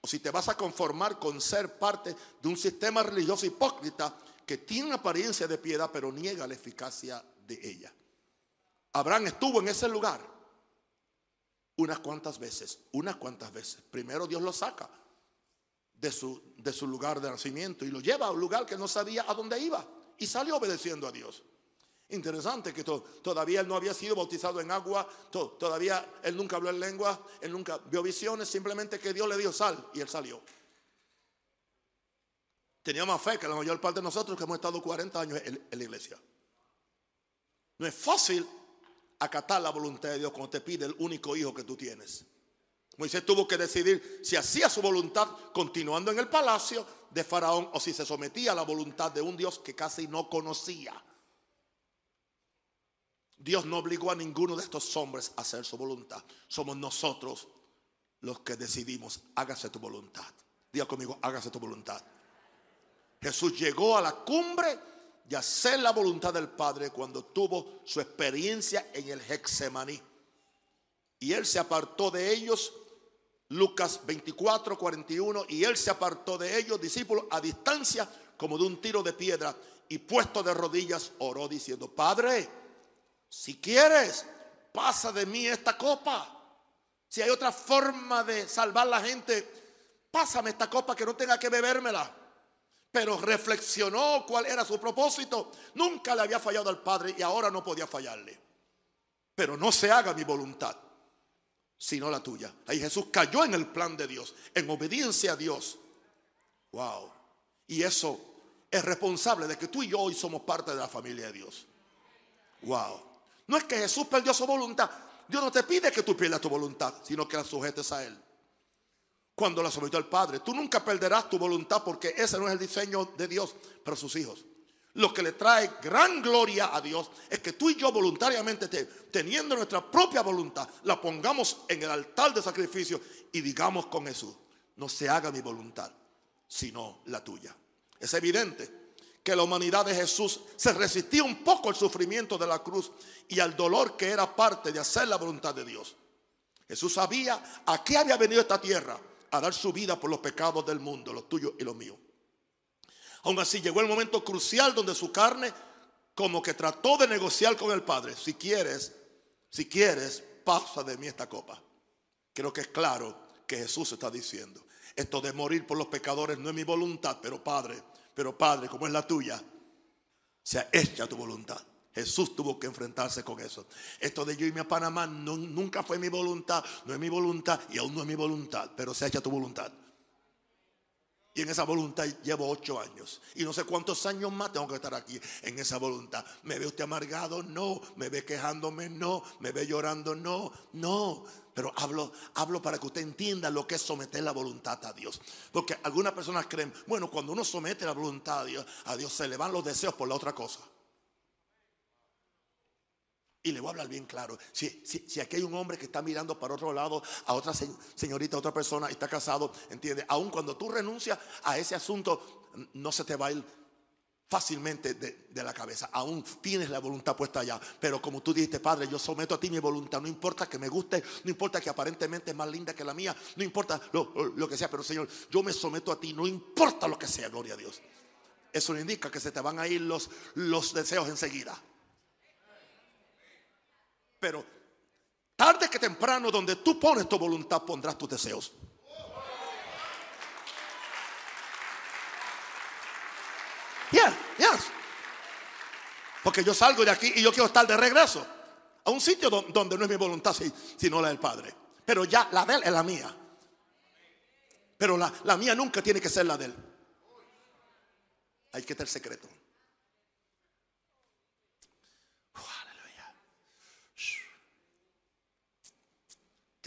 o si te vas a conformar con ser parte de un sistema religioso hipócrita que tiene apariencia de piedad pero niega la eficacia de ella. Abraham estuvo en ese lugar unas cuantas veces, unas cuantas veces. Primero Dios lo saca de su, de su lugar de nacimiento y lo lleva a un lugar que no sabía a dónde iba y salió obedeciendo a Dios. Interesante que todavía él no había sido bautizado en agua, todavía él nunca habló en lengua, él nunca vio visiones, simplemente que Dios le dio sal y él salió. Tenía más fe que la mayor parte de nosotros que hemos estado 40 años en la iglesia. No es fácil acatar la voluntad de Dios cuando te pide el único hijo que tú tienes. Moisés tuvo que decidir si hacía su voluntad continuando en el palacio de Faraón o si se sometía a la voluntad de un Dios que casi no conocía. Dios no obligó a ninguno de estos hombres a hacer su voluntad. Somos nosotros los que decidimos, hágase tu voluntad. Diga conmigo, hágase tu voluntad. Jesús llegó a la cumbre y hacer la voluntad del Padre cuando tuvo su experiencia en el Hexemaní. Y él se apartó de ellos, Lucas 24, 41, y él se apartó de ellos, discípulos, a distancia como de un tiro de piedra, y puesto de rodillas oró diciendo, Padre, si quieres, pasa de mí esta copa. Si hay otra forma de salvar la gente, pásame esta copa que no tenga que bebérmela pero reflexionó cuál era su propósito. Nunca le había fallado al Padre y ahora no podía fallarle. Pero no se haga mi voluntad, sino la tuya. Ahí Jesús cayó en el plan de Dios, en obediencia a Dios. Wow. Y eso es responsable de que tú y yo hoy somos parte de la familia de Dios. Wow. No es que Jesús perdió su voluntad. Dios no te pide que tú pierdas tu voluntad, sino que la sujetes a Él cuando la sometió al Padre. Tú nunca perderás tu voluntad porque ese no es el diseño de Dios para sus hijos. Lo que le trae gran gloria a Dios es que tú y yo voluntariamente, teniendo nuestra propia voluntad, la pongamos en el altar de sacrificio y digamos con Jesús, no se haga mi voluntad, sino la tuya. Es evidente que la humanidad de Jesús se resistía un poco al sufrimiento de la cruz y al dolor que era parte de hacer la voluntad de Dios. Jesús sabía a qué había venido esta tierra a dar su vida por los pecados del mundo, los tuyos y los míos. Aún así llegó el momento crucial donde su carne como que trató de negociar con el Padre. Si quieres, si quieres, pasa de mí esta copa. Creo que es claro que Jesús está diciendo. Esto de morir por los pecadores no es mi voluntad, pero Padre, pero Padre, como es la tuya, sea hecha tu voluntad. Jesús tuvo que enfrentarse con eso. Esto de yo irme a Panamá nunca fue mi voluntad, no es mi voluntad y aún no es mi voluntad, pero sea hecha tu voluntad. Y en esa voluntad llevo ocho años. Y no sé cuántos años más tengo que estar aquí en esa voluntad. ¿Me ve usted amargado? No. ¿Me ve quejándome? No. ¿Me ve llorando? No. No. Pero hablo, hablo para que usted entienda lo que es someter la voluntad a Dios. Porque algunas personas creen, bueno, cuando uno somete la voluntad a Dios, a Dios se le van los deseos por la otra cosa. Y le voy a hablar bien claro. Si, si, aquí hay un hombre que está mirando para otro lado, a otra señorita, a otra persona, y está casado, entiende, aun cuando tú renuncias a ese asunto, no se te va a ir fácilmente de, de, la cabeza. Aún tienes la voluntad puesta allá. Pero como tú dijiste, Padre, yo someto a ti mi voluntad. No importa que me guste, no importa que aparentemente es más linda que la mía, no importa lo, lo que sea. Pero Señor, yo me someto a ti, no importa lo que sea, gloria a Dios. Eso indica que se te van a ir los, los deseos enseguida. Pero tarde que temprano, donde tú pones tu voluntad, pondrás tus deseos. Yeah, yes. Porque yo salgo de aquí y yo quiero estar de regreso a un sitio donde no es mi voluntad, sino la del Padre. Pero ya la de él es la mía. Pero la, la mía nunca tiene que ser la de él. Hay que tener secreto.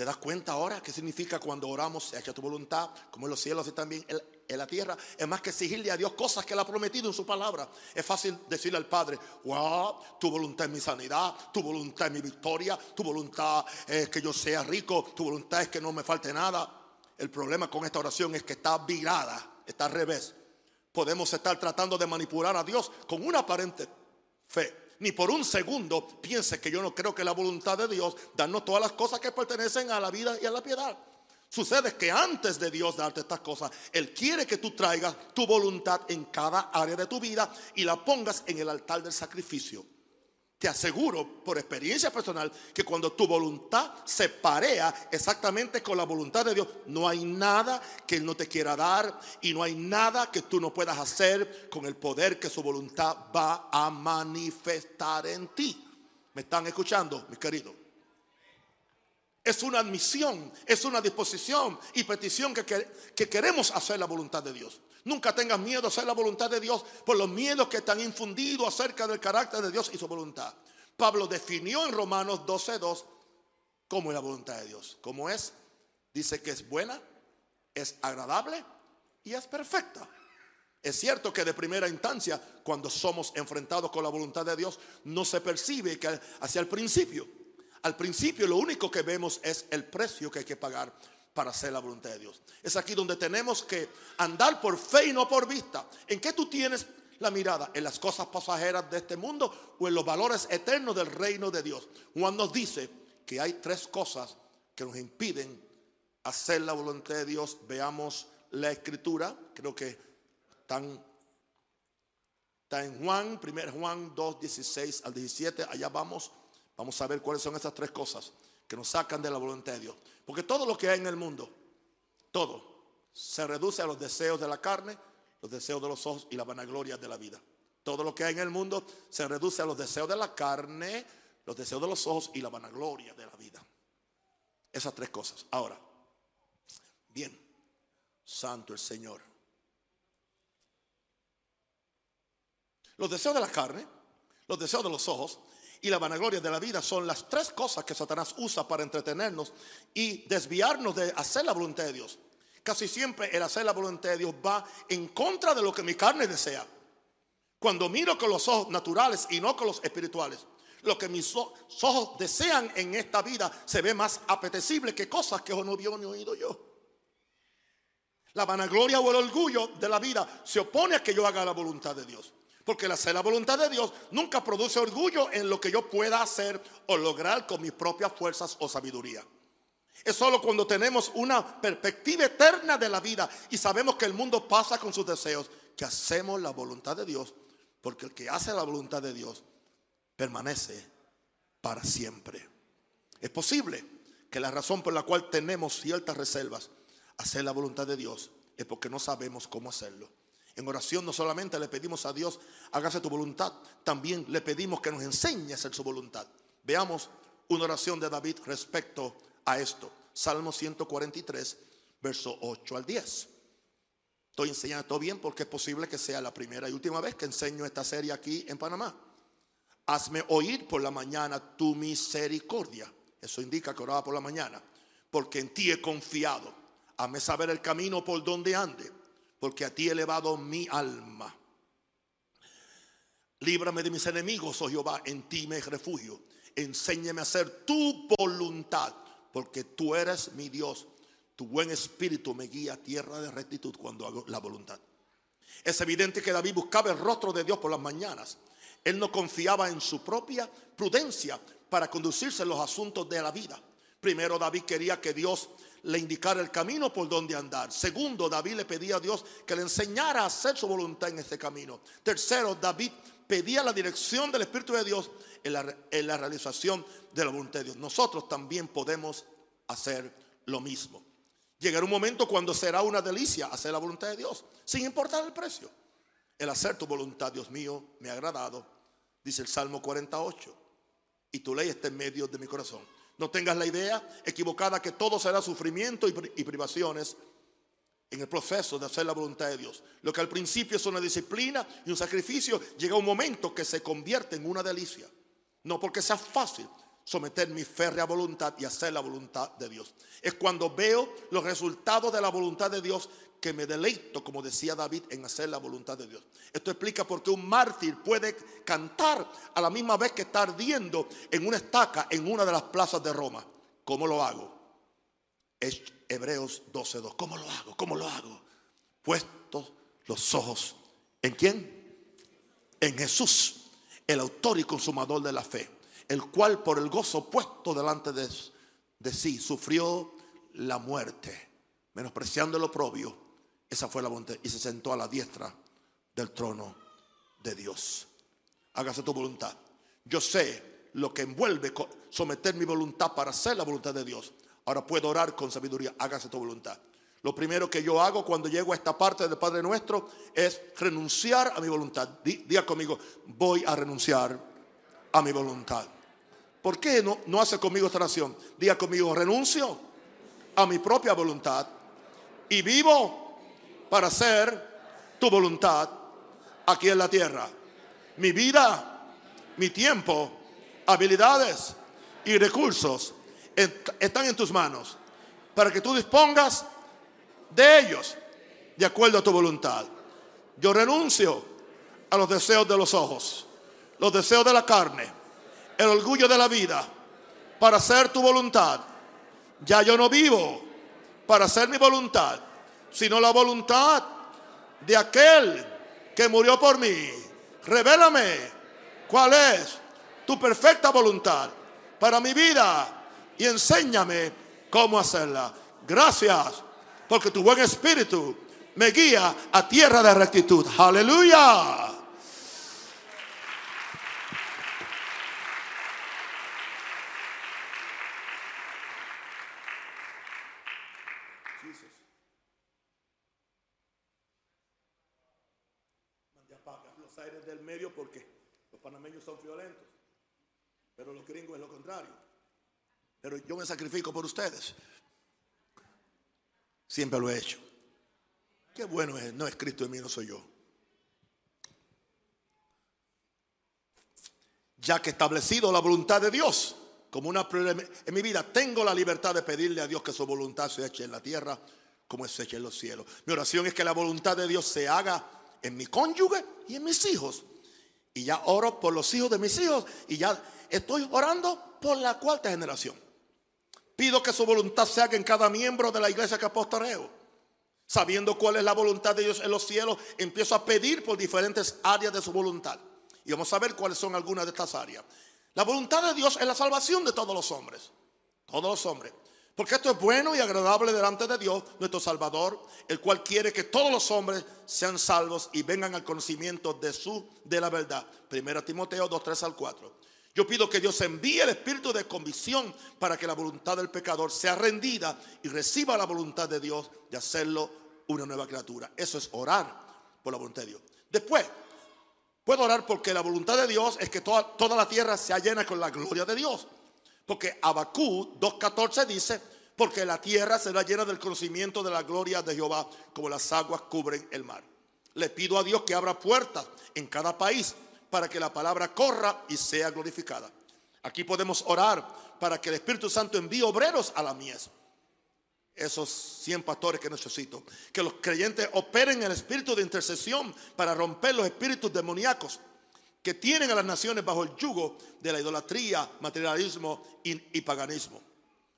¿Te das cuenta ahora qué significa cuando oramos, se hecho tu voluntad, como en los cielos y también en la tierra? Es más que exigirle a Dios cosas que Él ha prometido en su palabra. Es fácil decirle al Padre, wow, tu voluntad es mi sanidad, tu voluntad es mi victoria, tu voluntad es que yo sea rico, tu voluntad es que no me falte nada. El problema con esta oración es que está virada, está al revés. Podemos estar tratando de manipular a Dios con una aparente fe ni por un segundo piense que yo no creo que la voluntad de Dios darnos todas las cosas que pertenecen a la vida y a la piedad. Sucede que antes de Dios darte estas cosas, Él quiere que tú traigas tu voluntad en cada área de tu vida y la pongas en el altar del sacrificio. Te aseguro por experiencia personal que cuando tu voluntad se parea exactamente con la voluntad de Dios, no hay nada que Él no te quiera dar y no hay nada que tú no puedas hacer con el poder que su voluntad va a manifestar en ti. ¿Me están escuchando, mis queridos? Es una admisión, es una disposición y petición que, que, queremos hacer la voluntad de Dios. Nunca tengas miedo a hacer la voluntad de Dios por los miedos que están infundidos acerca del carácter de Dios y su voluntad. Pablo definió en Romanos 12:2 cómo es la voluntad de Dios. ¿Cómo es? Dice que es buena, es agradable y es perfecta. Es cierto que de primera instancia, cuando somos enfrentados con la voluntad de Dios, no se percibe que hacia el principio al principio lo único que vemos es el precio que hay que pagar para hacer la voluntad de Dios. Es aquí donde tenemos que andar por fe y no por vista. ¿En qué tú tienes la mirada? ¿En las cosas pasajeras de este mundo o en los valores eternos del reino de Dios? Juan nos dice que hay tres cosas que nos impiden hacer la voluntad de Dios. Veamos la escritura. Creo que están, está en Juan, 1 Juan 2, 16 al 17. Allá vamos. Vamos a ver cuáles son esas tres cosas que nos sacan de la voluntad de Dios. Porque todo lo que hay en el mundo, todo, se reduce a los deseos de la carne, los deseos de los ojos y la vanagloria de la vida. Todo lo que hay en el mundo se reduce a los deseos de la carne, los deseos de los ojos y la vanagloria de la vida. Esas tres cosas. Ahora, bien, santo el Señor. Los deseos de la carne, los deseos de los ojos y la vanagloria de la vida son las tres cosas que Satanás usa para entretenernos y desviarnos de hacer la voluntad de Dios. Casi siempre el hacer la voluntad de Dios va en contra de lo que mi carne desea. Cuando miro con los ojos naturales y no con los espirituales, lo que mis ojos desean en esta vida se ve más apetecible que cosas que no vio ni oído yo. La vanagloria o el orgullo de la vida se opone a que yo haga la voluntad de Dios. Porque el hacer la voluntad de Dios nunca produce orgullo en lo que yo pueda hacer o lograr con mis propias fuerzas o sabiduría. Es solo cuando tenemos una perspectiva eterna de la vida y sabemos que el mundo pasa con sus deseos, que hacemos la voluntad de Dios, porque el que hace la voluntad de Dios permanece para siempre. Es posible que la razón por la cual tenemos ciertas reservas, hacer la voluntad de Dios, es porque no sabemos cómo hacerlo. En oración no solamente le pedimos a Dios, hágase tu voluntad, también le pedimos que nos enseñe a hacer su voluntad. Veamos una oración de David respecto a esto. Salmo 143, verso 8 al 10. Estoy enseñando todo bien porque es posible que sea la primera y última vez que enseño esta serie aquí en Panamá. Hazme oír por la mañana tu misericordia. Eso indica que oraba por la mañana. Porque en ti he confiado. Hazme saber el camino por donde ande. Porque a ti he elevado mi alma. Líbrame de mis enemigos, oh Jehová. En ti me refugio. Enséñame a hacer tu voluntad porque tú eres mi Dios. Tu buen espíritu me guía a tierra de rectitud cuando hago la voluntad. Es evidente que David buscaba el rostro de Dios por las mañanas. Él no confiaba en su propia prudencia para conducirse en los asuntos de la vida. Primero, David quería que Dios le indicara el camino por donde andar. Segundo, David le pedía a Dios que le enseñara a hacer su voluntad en este camino. Tercero, David pedía la dirección del Espíritu de Dios en la, realización de la voluntad de Dios. Nosotros también podemos hacer lo mismo. Llegará un momento cuando será una delicia hacer la voluntad de Dios, sin importar el precio. El hacer tu voluntad, Dios mío, me ha agradado, dice el Salmo 48, y tu ley está en medio de mi corazón. No tengas la idea equivocada que todo será sufrimiento y privaciones en el proceso de hacer la voluntad de Dios. Lo que al principio es una disciplina y un sacrificio, llega un momento que se convierte en una delicia. No porque sea fácil someter mi férrea voluntad y hacer la voluntad de Dios. Es cuando veo los resultados de la voluntad de Dios que me deleito, como decía David, en hacer la voluntad de Dios. Esto explica por qué un mártir puede cantar a la misma vez que está ardiendo en una estaca en una de las plazas de Roma. ¿Cómo lo hago? Es Hebreos 12.2. ¿Cómo lo hago? ¿Cómo lo hago? Puestos los ojos. ¿En quién? En Jesús el autor y consumador de la fe, el cual por el gozo puesto delante de, de sí sufrió la muerte, menospreciando el oprobio. Esa fue la voluntad y se sentó a la diestra del trono de Dios. Hágase tu voluntad. Yo sé lo que envuelve someter mi voluntad para hacer la voluntad de Dios. Ahora puedo orar con sabiduría. Hágase tu voluntad. Lo primero que yo hago cuando llego a esta parte del Padre Nuestro es renunciar a mi voluntad. Diga conmigo, voy a renunciar a mi voluntad. ¿Por qué no, no hace conmigo esta oración? Diga conmigo, renuncio a mi propia voluntad y vivo para hacer tu voluntad aquí en la tierra. Mi vida, mi tiempo, habilidades y recursos están en tus manos para que tú dispongas de ellos, de acuerdo a tu voluntad. Yo renuncio a los deseos de los ojos, los deseos de la carne, el orgullo de la vida, para hacer tu voluntad. Ya yo no vivo para hacer mi voluntad, sino la voluntad de aquel que murió por mí. Revélame cuál es tu perfecta voluntad para mi vida y enséñame cómo hacerla. Gracias porque tu buen espíritu me guía a tierra de rectitud. Aleluya. los aires del medio porque son violentos, pero los gringos es lo contrario. Pero yo me sacrifico por ustedes. Siempre lo he hecho. Qué bueno es, no es Cristo en mí, no soy yo. Ya que establecido la voluntad de Dios como una prioridad en mi vida, tengo la libertad de pedirle a Dios que su voluntad se eche en la tierra como se eche en los cielos. Mi oración es que la voluntad de Dios se haga en mi cónyuge y en mis hijos. Y ya oro por los hijos de mis hijos y ya estoy orando por la cuarta generación. Pido que su voluntad se haga en cada miembro de la iglesia que apostareo. Sabiendo cuál es la voluntad de Dios en los cielos, empiezo a pedir por diferentes áreas de su voluntad. Y vamos a ver cuáles son algunas de estas áreas. La voluntad de Dios es la salvación de todos los hombres. Todos los hombres. Porque esto es bueno y agradable delante de Dios, nuestro Salvador, el cual quiere que todos los hombres sean salvos y vengan al conocimiento de su de la verdad. Primera Timoteo 2, 3 al 4. Yo pido que Dios envíe el espíritu de convicción para que la voluntad del pecador sea rendida y reciba la voluntad de Dios de hacerlo una nueva criatura. Eso es orar por la voluntad de Dios. Después, puedo orar porque la voluntad de Dios es que toda, toda la tierra sea llena con la gloria de Dios. Porque Abacú 2.14 dice, porque la tierra será llena del conocimiento de la gloria de Jehová como las aguas cubren el mar. Le pido a Dios que abra puertas en cada país para que la palabra corra y sea glorificada. Aquí podemos orar para que el Espíritu Santo envíe obreros a la mies. Esos 100 pastores que necesito. Que los creyentes operen el espíritu de intercesión para romper los espíritus demoníacos que tienen a las naciones bajo el yugo de la idolatría, materialismo y, paganismo.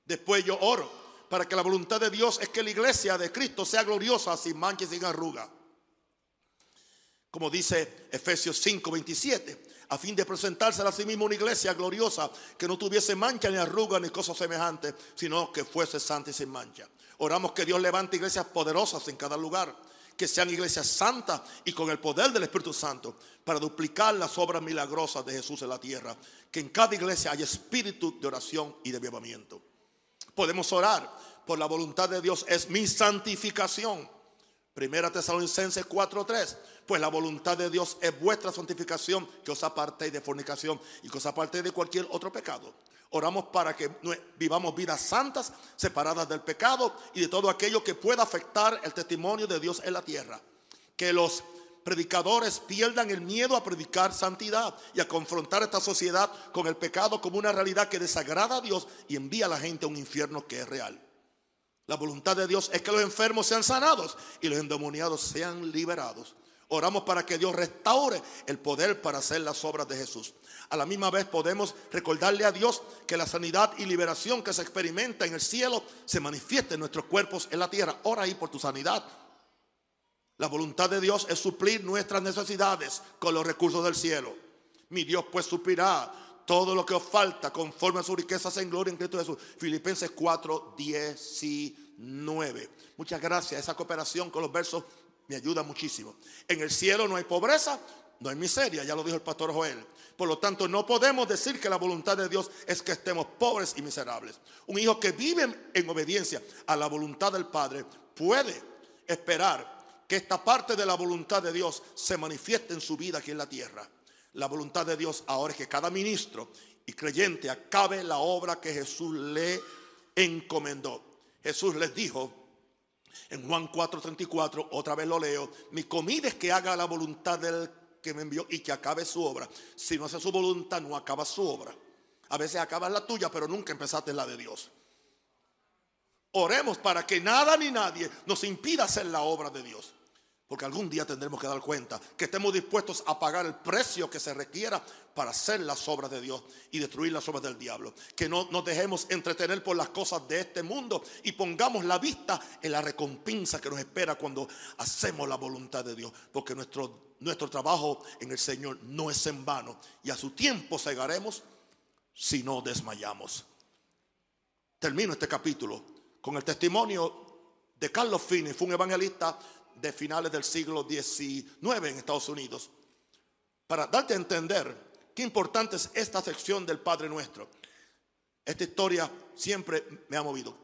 Después yo oro para que la voluntad de Dios es que la iglesia de Cristo sea gloriosa, sin mancha y sin arruga como dice Efesios 5, 27, a fin de presentarse a sí mismo una iglesia gloriosa que no tuviese mancha ni arruga ni cosas semejantes, sino que fuese santa y sin mancha. Oramos que Dios levante iglesias poderosas en cada lugar, que sean iglesias santas y con el poder del Espíritu Santo para duplicar las obras milagrosas de Jesús en la tierra, que en cada iglesia haya espíritu de oración y de avivamiento. Podemos orar por la voluntad de Dios, es mi santificación. Primera Tesalonicenses 4:3 pues la voluntad de Dios es vuestra santificación, que os apartéis de fornicación y que os apartéis de cualquier otro pecado. Oramos para que vivamos vidas santas, separadas del pecado y de todo aquello que pueda afectar el testimonio de Dios en la tierra. Que los predicadores pierdan el miedo a predicar santidad y a confrontar esta sociedad con el pecado como una realidad que desagrada a Dios y envía a la gente a un infierno que es real. La voluntad de Dios es que los enfermos sean sanados y los endemoniados sean liberados. Oramos para que Dios restaure el poder para hacer las obras de Jesús. A la misma vez podemos recordarle a Dios que la sanidad y liberación que se experimenta en el cielo se manifiesta en nuestros cuerpos en la tierra. Ora ahí por tu sanidad. La voluntad de Dios es suplir nuestras necesidades con los recursos del cielo. Mi Dios pues suplirá todo lo que os falta conforme a sus riquezas en gloria en Cristo Jesús. Filipenses 4, 19. Muchas gracias. Esa cooperación con los versos me ayuda muchísimo. En el cielo no hay pobreza, no hay miseria, ya lo dijo el pastor Joel. Por lo tanto, no podemos decir que la voluntad de Dios es que estemos pobres y miserables. Un hijo que vive en obediencia a la voluntad del Padre puede esperar que esta parte de la voluntad de Dios se manifieste en su vida aquí en la tierra. La voluntad de Dios ahora es que cada ministro y creyente acabe la obra que Jesús le encomendó. Jesús les dijo, en Juan 4:34, otra vez lo leo, mi comida es que haga la voluntad del que me envió y que acabe su obra. Si no hace su voluntad, no acaba su obra. A veces acabas la tuya, pero nunca empezaste la de Dios. Oremos para que nada ni nadie nos impida hacer la obra de Dios. Porque algún día tendremos que dar cuenta que estemos dispuestos a pagar el precio que se requiera para hacer las obras de Dios y destruir las obras del diablo. Que no nos dejemos entretener por las cosas de este mundo y pongamos la vista en la recompensa que nos espera cuando hacemos la voluntad de Dios. Porque nuestro, nuestro trabajo en el Señor no es en vano y a su tiempo cegaremos si no desmayamos. Termino este capítulo con el testimonio de Carlos Fini, fue un evangelista de finales del siglo XIX en Estados Unidos, para darte a entender qué importante es esta sección del Padre Nuestro. Esta historia siempre me ha movido.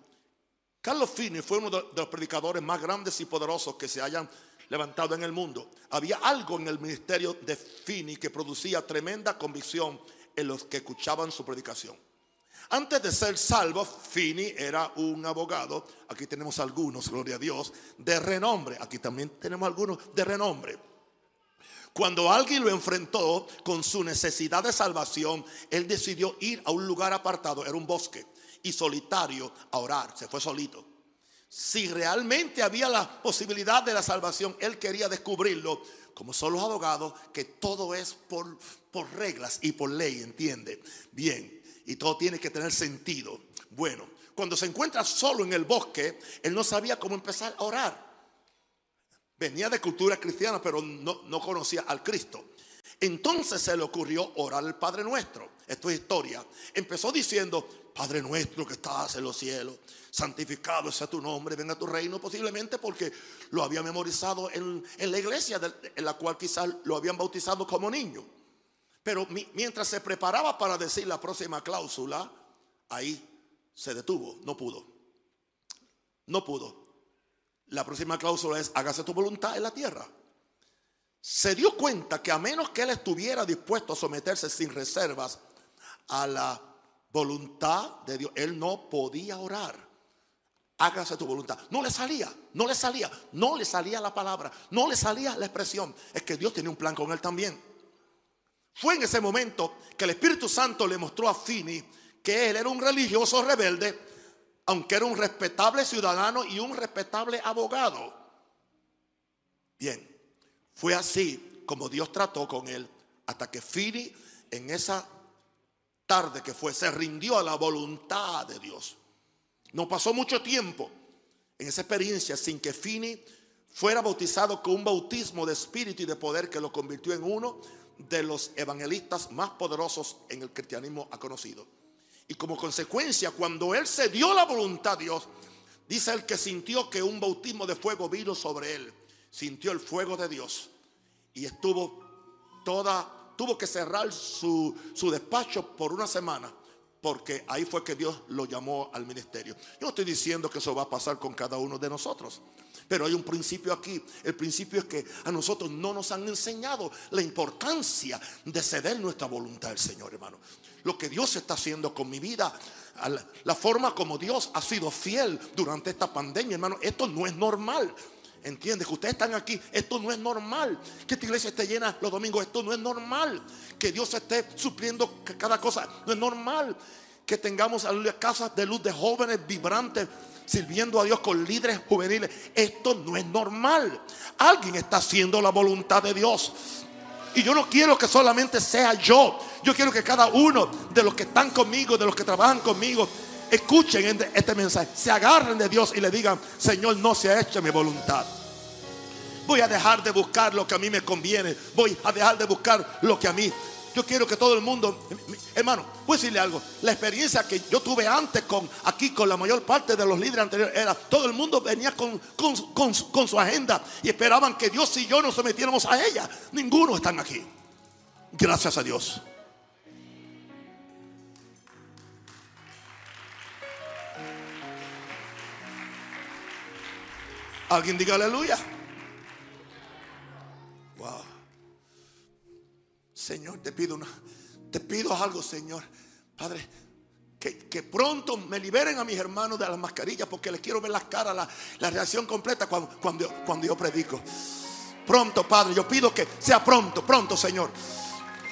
Carlos Finney fue uno de los predicadores más grandes y poderosos que se hayan levantado en el mundo. Había algo en el ministerio de Finney que producía tremenda convicción en los que escuchaban su predicación. Antes de ser salvo, Fini era un abogado. Aquí tenemos algunos, gloria a Dios, de renombre. Aquí también tenemos algunos de renombre. Cuando alguien lo enfrentó con su necesidad de salvación, él decidió ir a un lugar apartado, era un bosque, y solitario a orar. Se fue solito. Si realmente había la posibilidad de la salvación, él quería descubrirlo, como son los abogados, que todo es por, reglas y por ley, ¿entiende? Bien, y todo tiene que tener sentido. Bueno, cuando se encuentra solo en el bosque, él no sabía cómo empezar a orar. Venía de cultura cristiana, pero no, no conocía al Cristo. Entonces se le ocurrió orar al Padre Nuestro. Esto es historia. Empezó diciendo, Padre nuestro que estás en los cielos, santificado sea tu nombre, venga tu reino, posiblemente porque lo había memorizado en, la iglesia en la cual quizás lo habían bautizado como niño. Pero mientras se preparaba para decir la próxima cláusula, ahí se detuvo, no pudo. No pudo. La próxima cláusula es, hágase tu voluntad en la tierra. Se dio cuenta que a menos que él estuviera dispuesto a someterse sin reservas a la voluntad de Dios, él no podía orar. Hágase tu voluntad. No le salía, no le salía, no le salía la palabra, no le salía la expresión. Es que Dios tenía un plan con él también. Fue en ese momento que el Espíritu Santo le mostró a Fini que él era un religioso rebelde, aunque era un respetable ciudadano y un respetable abogado. Bien, fue así como Dios trató con él hasta que Fini en esa tarde que fue se rindió a la voluntad de Dios. No pasó mucho tiempo en esa experiencia sin que Fini fuera bautizado con un bautismo de espíritu y de poder que lo convirtió en uno de los evangelistas más poderosos en el cristianismo ha conocido. Y como consecuencia, cuando él se dio la voluntad a Dios, dice él que sintió que un bautismo de fuego vino sobre él. Sintió el fuego de Dios y estuvo toda, tuvo que cerrar su, su despacho por una semana porque ahí fue que Dios lo llamó al ministerio. Yo no estoy diciendo que eso va a pasar con cada uno de nosotros, pero hay un principio aquí. El principio es que a nosotros no nos han enseñado la importancia de ceder nuestra voluntad al Señor, hermano. Lo que Dios está haciendo con mi vida, la forma como Dios ha sido fiel durante esta pandemia, hermano, esto no es normal. Entiende que ustedes están aquí, esto no es normal. Que esta iglesia esté llena los domingos, esto no es normal. Que Dios esté supliendo cada cosa, no es normal. Que tengamos casas de luz de jóvenes vibrantes sirviendo a Dios con líderes juveniles. Esto no es normal. Alguien está haciendo la voluntad de Dios. Y yo no quiero que solamente sea yo. Yo quiero que cada uno de los que están conmigo, de los que trabajan conmigo, escuchen este, este mensaje, se agarren de Dios y le digan, Señor, no se ha hecho mi voluntad. Voy a dejar de buscar lo que a mí me conviene. Voy a dejar de buscar lo que a mí. Yo quiero que todo el mundo, hermano, voy a decirle algo. La experiencia que yo tuve antes con aquí con la mayor parte de los líderes anteriores era todo el mundo venía con, con su agenda y esperaban que Dios y yo nos sometiéramos a ella. Ninguno están aquí. Gracias a Dios. Alguien diga aleluya. Señor, te pido una, te pido algo, Señor. Padre, que, pronto me liberen a mis hermanos de las mascarillas porque les quiero ver las caras, la, reacción completa cuando, cuando, cuando yo predico. Pronto, Padre, yo pido que sea pronto, pronto, Señor.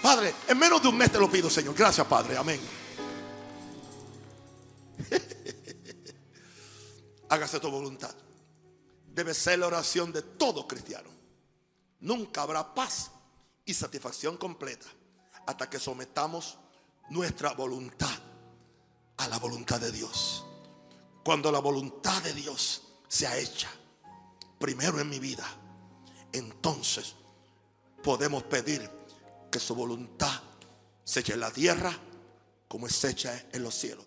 Padre, en menos de un mes te lo pido, Señor. Gracias, Padre. Amén. Hágase tu voluntad debe ser la oración de todo cristiano. Nunca habrá paz y satisfacción completa hasta que sometamos nuestra voluntad a la voluntad de Dios. Cuando la voluntad de Dios sea hecha primero en mi vida, entonces podemos pedir que su voluntad se eche en la tierra como es hecha en los cielos.